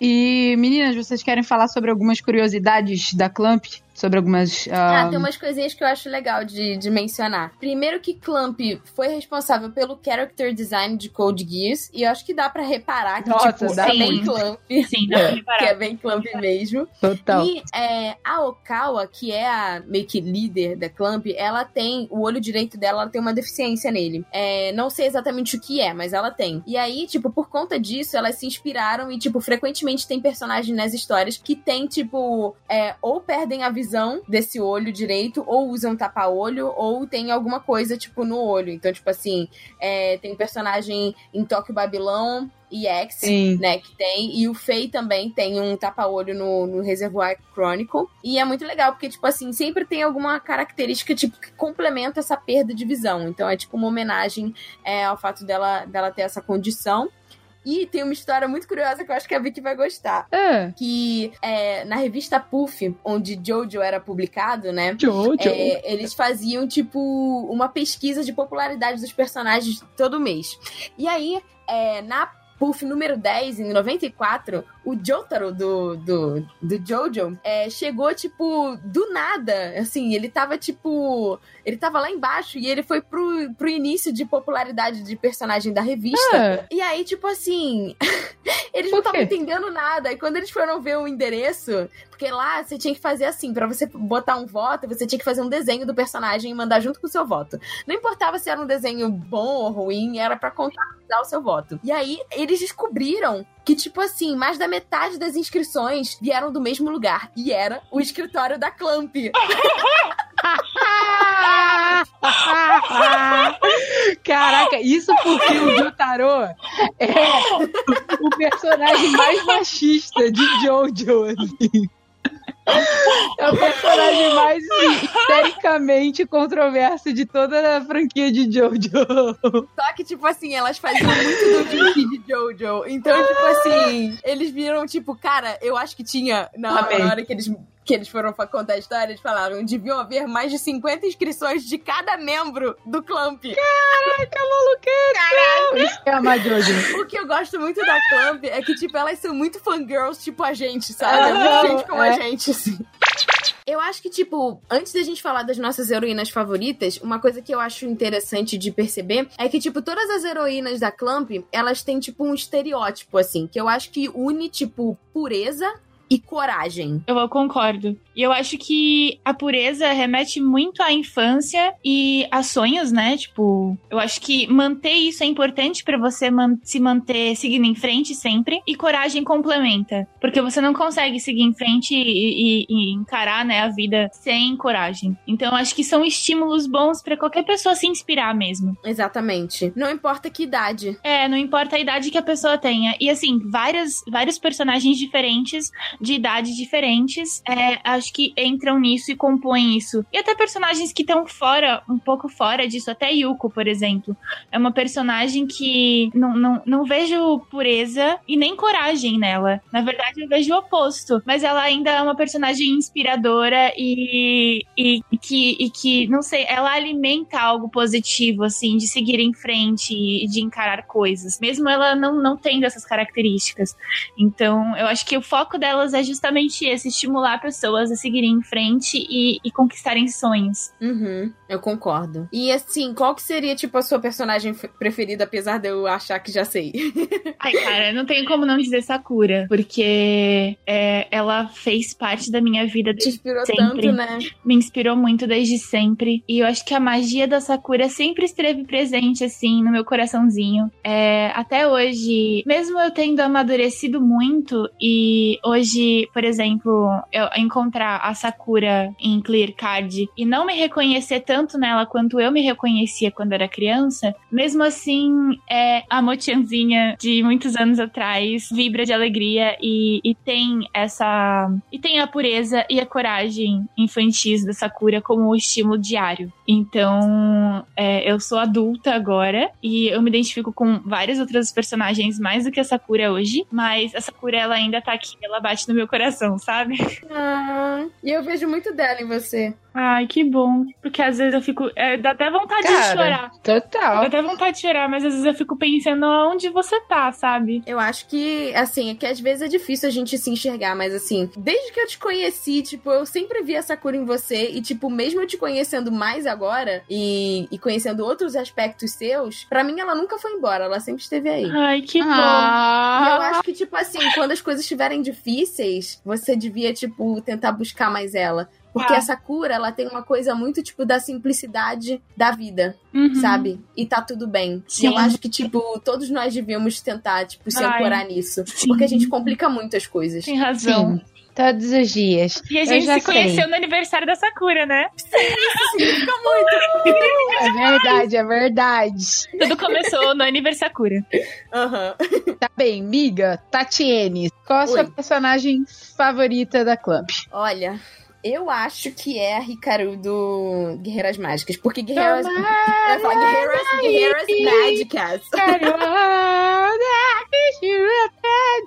E, meninas, vocês querem falar sobre algumas curiosidades da Clamp? Sobre algumas. Ah, ah, tem umas coisinhas que eu acho legal de, de mencionar. Primeiro que Clamp foi responsável pelo character design de Code Geass, e eu acho que dá pra reparar que, Nossa, tipo, dá é bem. Clamp, Sim, dá pra [LAUGHS] que reparar. é bem Clamp mesmo. Total. E é, a Okawa, que é a meio que líder da Clamp, ela tem, o olho direito dela, ela tem uma deficiência nele. É, não sei exatamente o que é, mas ela tem. E aí, tipo, por conta disso, elas se inspiraram e, tipo, frequentemente tem personagens nas histórias que tem, tipo, é, ou perdem a visão desse olho direito, ou usam tapa-olho, ou tem alguma coisa, tipo, no olho. Então, tipo assim, é, tem um personagem em Tóquio Babilão e X, Sim. né, que tem. E o Fei também tem um tapa-olho no, no Reservoir Chronicle. E é muito legal, porque, tipo assim, sempre tem alguma característica, tipo, que complementa essa perda de visão. Então é tipo uma homenagem é, ao fato dela, dela ter essa condição. E tem uma história muito curiosa que eu acho que a Vicky vai gostar. É. Que é, na revista Puff, onde Jojo era publicado, né? Jojo. É, eles faziam, tipo, uma pesquisa de popularidade dos personagens todo mês. E aí, é, na Puff número 10, em 94, o Jotaro do, do, do Jojo é, chegou, tipo, do nada. Assim, ele tava, tipo. Ele tava lá embaixo e ele foi pro, pro início de popularidade de personagem da revista. Ah. E aí, tipo assim. [LAUGHS] eles não estavam entendendo nada. E quando eles foram ver o endereço, porque lá você tinha que fazer assim, pra você botar um voto, você tinha que fazer um desenho do personagem e mandar junto com o seu voto. Não importava se era um desenho bom ou ruim, era pra contabilizar o seu voto. E aí eles descobriram que, tipo assim, mais da metade das inscrições vieram do mesmo lugar. E era o escritório da Clamp. [LAUGHS] Caraca, isso porque o Jotaro é o personagem mais machista de Jojo, assim. É o personagem mais assim, histericamente controverso de toda a franquia de Jojo. Só que, tipo assim, elas faziam muito do Jinky de Jojo. Então, tipo assim, eles viram, tipo, cara, eu acho que tinha, na hora que eles, que eles foram contar a história, eles falaram, deviam haver mais de 50 inscrições de cada membro do Clamp. Caraca, maluqueta! Isso que é amar Jojo. O que eu gosto muito da Clamp é que, tipo, elas são muito fangirls, tipo a gente, sabe? Aham, gente como é. a gente, assim. Eu acho que, tipo, antes da gente falar das nossas heroínas favoritas, uma coisa que eu acho interessante de perceber é que, tipo, todas as heroínas da Clamp, elas têm, tipo, um estereótipo, assim, que eu acho que une, tipo, pureza e coragem. Eu concordo. E eu acho que a pureza remete muito à infância e a sonhos, né? Tipo, eu acho que manter isso é importante pra você man- se manter seguindo em frente sempre. E coragem complementa. Porque você não consegue seguir em frente e, e- e encarar, né, a vida sem coragem. Então, eu acho que são estímulos bons pra qualquer pessoa se inspirar mesmo. Exatamente. Não importa que idade. É, não importa a idade que a pessoa tenha. E assim, várias, vários personagens diferentes, de idades diferentes, é, acho que entram nisso e compõem isso. E até personagens que estão fora, um pouco fora disso, até Yuko, por exemplo. É uma personagem que não, não, não vejo pureza e nem coragem nela. Na verdade, eu vejo o oposto. Mas ela ainda é uma personagem inspiradora e, e, e que, e que, não sei, ela alimenta algo positivo, assim, de seguir em frente e de encarar coisas. Mesmo ela não, não tendo essas características. Então, eu acho que o foco delas é justamente esse: estimular pessoas a seguirem em frente e, e conquistarem sonhos. Uhum, eu concordo. E assim, qual que seria, tipo, a sua personagem preferida, apesar de eu achar que já sei? [LAUGHS] Ai, cara, não tenho como não dizer Sakura, porque é, ela fez parte da minha vida Te inspirou Sempre. tanto, né? me inspirou muito desde sempre. E eu acho que a magia da Sakura sempre esteve presente, assim, no meu coraçãozinho. É, até hoje, mesmo eu tendo amadurecido muito, e hoje, por exemplo, eu encontrar a Sakura em Clear Card e não me reconhecer tanto nela quanto eu me reconhecia quando era criança, mesmo assim, é, a Mochianzinha de muitos anos atrás vibra de alegria e, e tem essa. E tem a pureza e a coragem infantis da Sakura como estímulo diário. Então, é, eu sou adulta agora e eu me identifico com vários outros personagens mais do que a Sakura hoje, mas a Sakura ela ainda tá aqui, ela bate no meu coração, sabe? Ah, e eu vejo muito dela em você. Ai, que bom. Porque às vezes eu fico. é, dá até vontade de Cara, chorar. Dá Total. até vontade de chorar, mas às vezes eu fico pensando onde você tá, sabe? Eu acho que, assim, é que às vezes é difícil a gente se enxergar, mas assim, desde que eu te conheci, tipo, eu sempre vi essa cura em você e, tipo, mesmo eu te conhecendo mais agora e, e conhecendo outros aspectos seus, pra mim ela nunca foi embora, ela sempre esteve aí. Ai, que bom. E eu Ah, acho que, tipo assim, [LAUGHS] quando as coisas estiverem difíceis, você devia, tipo, tentar buscar mais ela. Porque Ah. essa cura, ela tem uma coisa muito, tipo, da simplicidade da vida, Uhum. sabe? E tá tudo bem. E Sim. eu acho que, tipo, todos nós devíamos tentar, tipo, se Ai, ancorar nisso. sim. Porque a gente complica muito as coisas. Tem razão. sim. Todos os dias. E a gente se conheceu sei. no aniversário da Sakura, né? É verdade, é verdade. Tudo começou no aniversário Sakura. Aham. Tá bem, miga, Tatiene, qual a sua personagem favorita da Clamp? Olha, eu acho que é a Hikaru do Guerreiras Mágicas. Porque Guerreiras. Eu ia falar Guerreiras, Guerreiras Mágicas.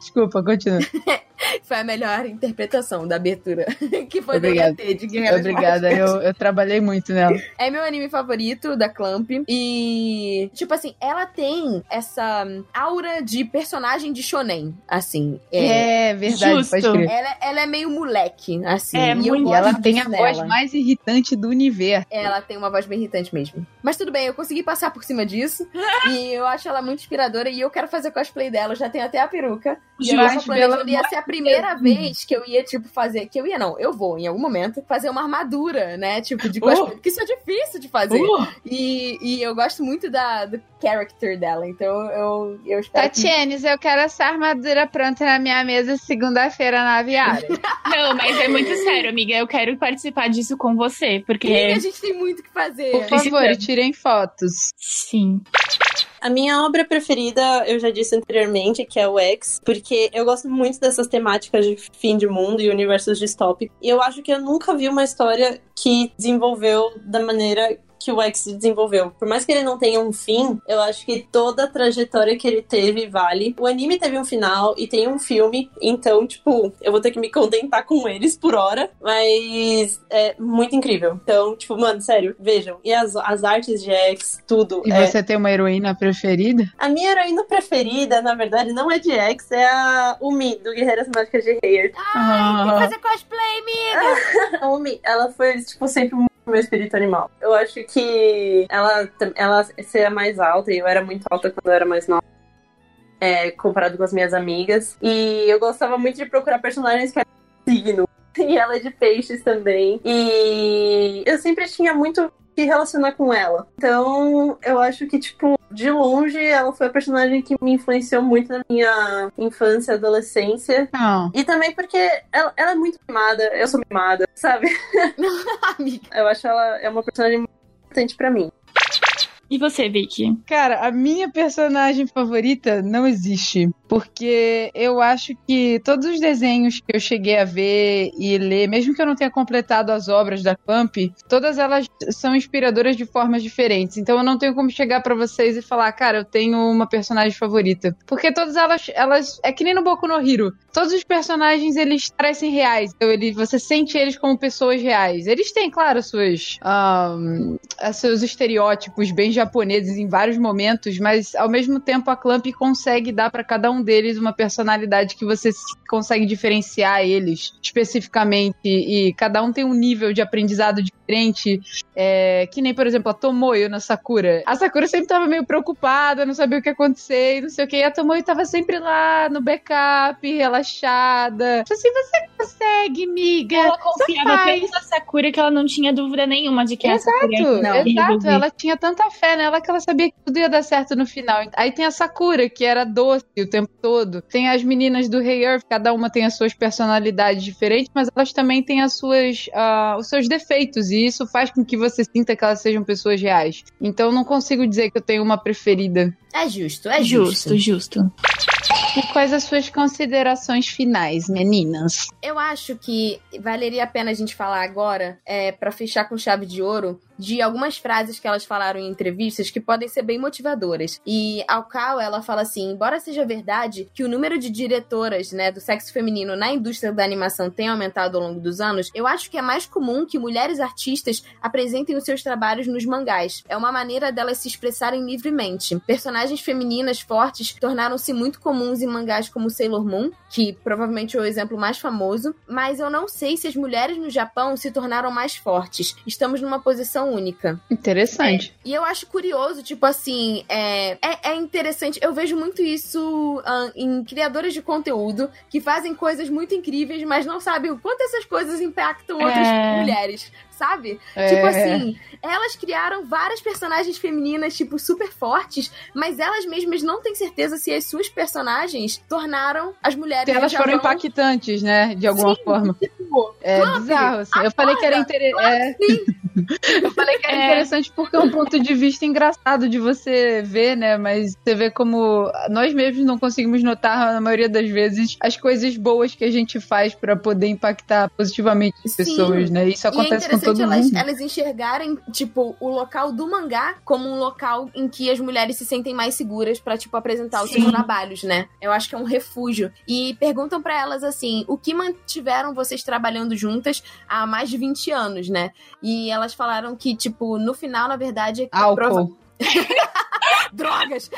Desculpa, continua. [LAUGHS] Foi a melhor interpretação da abertura [LAUGHS] que foi Obrigada. do de Guerreiras Obrigada, eu, eu trabalhei muito nela. É meu anime favorito da Clamp. E, tipo assim, ela tem essa aura de personagem de shonen, assim. É. É, verdade, Justo. Ela, ela é meio moleque, assim. É, muito. E ela tem a voz mais irritante do universo. Ela tem uma voz bem irritante mesmo. Mas tudo bem, eu consegui passar por cima disso. [LAUGHS] e eu acho ela muito inspiradora. E eu quero fazer cosplay dela. Eu já tenho até a peruca. E eu tava planejando, ia ser a primeira vez que eu ia, tipo, fazer. Que eu ia, não, eu vou, em algum momento, fazer uma armadura, né? Tipo, de cosplay. Porque isso é difícil de fazer. Uh, E, e eu gosto muito da, do character dela. Então eu, eu espero. que- Tatianes, eu quero essa armadura pronta na minha mesa segunda-feira na aviária. [LAUGHS] não, mas é muito [LAUGHS] sério, amiga. Eu quero participar disso com você, porque. Sim, a gente tem muito o que fazer. Por favor, tirem fotos. Sim. A minha obra preferida, eu já disse anteriormente, que é o X, porque eu gosto muito dessas temáticas de fim de mundo e universos distópicos. E eu acho que eu nunca vi uma história que desenvolveu da maneira que o X desenvolveu. Por mais que ele não tenha um fim, eu acho que toda a trajetória que ele teve vale. O anime teve um final e tem um filme, então, tipo, eu vou ter que me contentar com eles por hora, mas é muito incrível. Então, tipo, mano, sério, vejam. E as, as artes de X, tudo. E é, você tem uma heroína preferida? a minha heroína preferida, na verdade, não é de X, é a Umi, do Guerreiras Mágicas de Heyer. Ai, tem que Ah. fazer cosplay, amiga! [LAUGHS] A Umi, ela foi, tipo, sempre muito meu espírito animal. Eu acho que ela, ela ser mais alta, e eu era muito alta quando eu era mais nova. É, comparado com as minhas amigas. E eu gostava muito de procurar personagens que eram signo. [LAUGHS] E ela é de peixes também. E eu sempre tinha muito que relacionar com ela. Então, eu acho que, tipo, de longe, ela foi a personagem que me influenciou muito na minha infância e adolescência. Não. E também porque ela, ela é muito mimada, eu sou mimada, sabe? [LAUGHS] Eu acho ela é uma personagem muito importante pra mim. E você, Vicky? Cara, a minha personagem favorita não existe. Porque eu acho que todos os desenhos que eu cheguei a ver e ler, mesmo que eu não tenha completado as obras da Camp, todas elas são inspiradoras de formas diferentes. Então eu não tenho como chegar pra vocês e falar, cara, eu tenho uma personagem favorita. Porque todas elas, elas é que nem no Boku no Hero. Todos os personagens eles parecem reais. Então, ele, você sente eles como pessoas reais. Eles têm, claro, suas, os seus estereótipos bem japoneses em vários momentos, mas ao mesmo tempo a Clamp consegue dar pra cada um deles uma personalidade que você consegue diferenciar eles especificamente e cada um tem um nível de aprendizado diferente. É, que nem, por exemplo, a Tomoyo na Sakura. A Sakura sempre tava meio preocupada, não sabia o que ia acontecer, não sei o que. E a Tomoyo tava sempre lá no backup, relaxada. Tipo Assim, você consegue, miga. Ela confiava tanto na Sakura que ela não tinha dúvida nenhuma de que a Sakura Exato, Não. exato. Ela tinha tanta fé nela que ela sabia que tudo ia dar certo no final. Aí tem a Sakura, que era doce o tempo todo. Tem as meninas do Hey Earth, cada uma tem as suas personalidades diferentes, mas elas também têm as suas, ah, os seus defeitos. E isso faz com que você sinta que elas sejam pessoas reais. Então não consigo dizer que eu tenho uma preferida. É justo, é justo. Justo, justo. E quais as suas considerações finais, meninas? Eu acho que valeria a pena a gente falar agora, é, para fechar com chave de ouro, de algumas frases que elas falaram em entrevistas que podem ser bem motivadoras. E ao Cal, ela fala assim: embora seja verdade que o número de diretoras, né, do sexo feminino na indústria da animação tem aumentado ao longo dos anos, eu acho que é mais comum que mulheres artistas apresentem os seus trabalhos nos mangás. É uma maneira delas se expressarem livremente. Personagens femininas fortes tornaram-se muito comuns em mangás como Sailor Moon, que provavelmente é o exemplo mais famoso, mas eu não sei se as mulheres no Japão se tornaram mais fortes. Estamos numa posição única. Interessante. E eu acho curioso, tipo assim, é, é, é interessante. Eu vejo muito isso ah, em criadores de conteúdo que fazem coisas muito incríveis, mas não sabem o quanto essas coisas impactam outras É. mulheres, sabe? É. Tipo assim, elas criaram várias personagens femininas, tipo, super fortes, mas elas mesmas não têm certeza se as suas personagens tornaram as mulheres. Se elas foram Japão, impactantes, né? De alguma Sim, forma. tipo, É bizarro, assim. Eu falei que era interessante. É, [LAUGHS] Eu falei que era É. interessante porque é um ponto de vista engraçado de você ver, né? Mas você vê como nós mesmos não conseguimos notar, na maioria das vezes, as coisas boas que a gente faz pra poder impactar positivamente as pessoas, né? Isso E é acontece com elas, elas enxergarem, tipo, o local do mangá como um local em que as mulheres se sentem mais seguras pra, tipo, apresentar os seus Sim. trabalhos, né? Eu acho que é um refúgio. E perguntam pra elas assim: o que mantiveram vocês trabalhando juntas há mais de 20 anos, né? E elas falaram que, tipo, no final, na verdade, Álcool. [LAUGHS] drogas!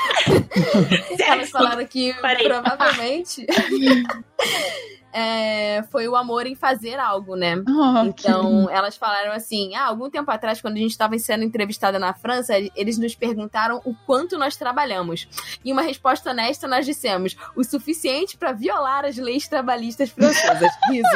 [LAUGHS] Elas falaram que Parei. provavelmente [LAUGHS] é, foi o amor em fazer algo, né? Ah, Então, elas falaram assim: ah, algum tempo atrás, quando a gente estava sendo entrevistada na França, eles nos perguntaram o quanto nós trabalhamos. E uma resposta honesta, nós dissemos: o suficiente para violar as leis trabalhistas francesas. [LAUGHS] Risos.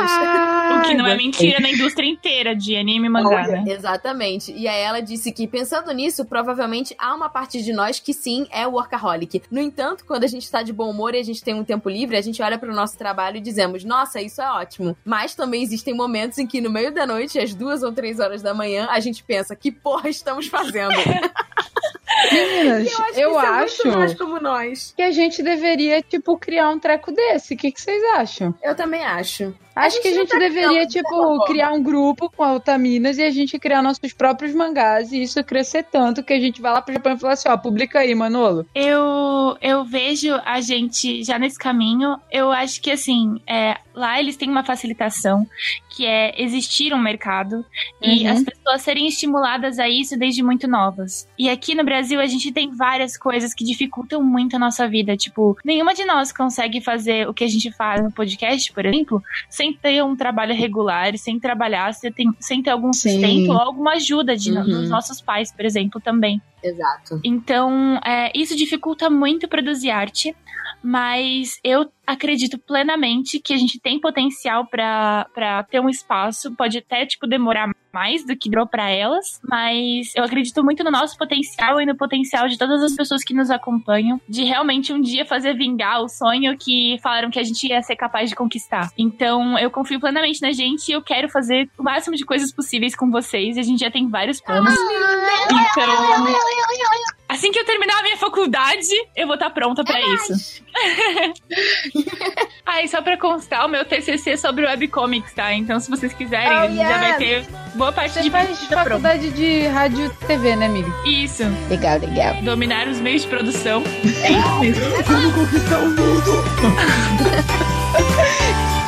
O que não é mentira na indústria inteira de anime e mangá, né? Exatamente. E aí ela disse que, pensando nisso, provavelmente há uma parte de nós que sim é workaholic. No entanto, quando a gente tá de bom humor e a gente tem um tempo livre, a gente olha pro nosso trabalho e dizemos, nossa, isso é ótimo. Mas também existem momentos em que no meio da noite, às duas ou três horas da manhã, a gente pensa, que porra estamos fazendo? [LAUGHS] Meninas, eu acho, que eu é acho nós. que a gente deveria, tipo, criar um treco desse. O que, que vocês acham? Eu também acho. Acho que a gente tá deveria, tipo, criar um grupo com a Otaminas e a gente criar nossos próprios mangás e isso crescer tanto que a gente vai lá pro Japão e fala assim, ó, publica aí, Manolo. Eu, eu vejo a gente já nesse caminho. Eu acho que, assim, é, lá eles têm uma facilitação, que é existir um mercado e Uhum. as pessoas serem estimuladas a isso desde muito novas. E aqui no Brasil a gente tem várias coisas que dificultam muito a nossa vida. Tipo, nenhuma de nós consegue fazer o que a gente faz no podcast, por exemplo, sem ter um trabalho regular, e sem trabalhar, sem ter, sem ter algum Sim. sustento ou alguma ajuda de, Uhum. dos nossos pais, por exemplo, também. Exato. Então, é, isso dificulta muito produzir arte, mas eu acredito plenamente que a gente tem potencial pra pra ter um espaço. Pode até, tipo, demorar mais do que durou pra elas, mas eu acredito muito no nosso potencial e no potencial de todas as pessoas que nos acompanham de realmente um dia fazer vingar o sonho que falaram que a gente ia ser capaz de conquistar. Então, eu confio plenamente na gente e eu quero fazer o máximo de coisas possíveis com vocês. E a gente já tem vários planos. Então, assim que eu terminar a minha faculdade, eu vou estar pronta pra isso. [LAUGHS] [LAUGHS] ah, e só pra constar, o meu TCC é sobre webcomics, tá? Então, se vocês quiserem, Oh, a gente já vai ter boa parte Você de faz faculdade de rádio e TV, né, amiga? Isso. Legal, legal. Dominar os meios de produção. É isso mesmo. Como conquistar o mundo? [LAUGHS]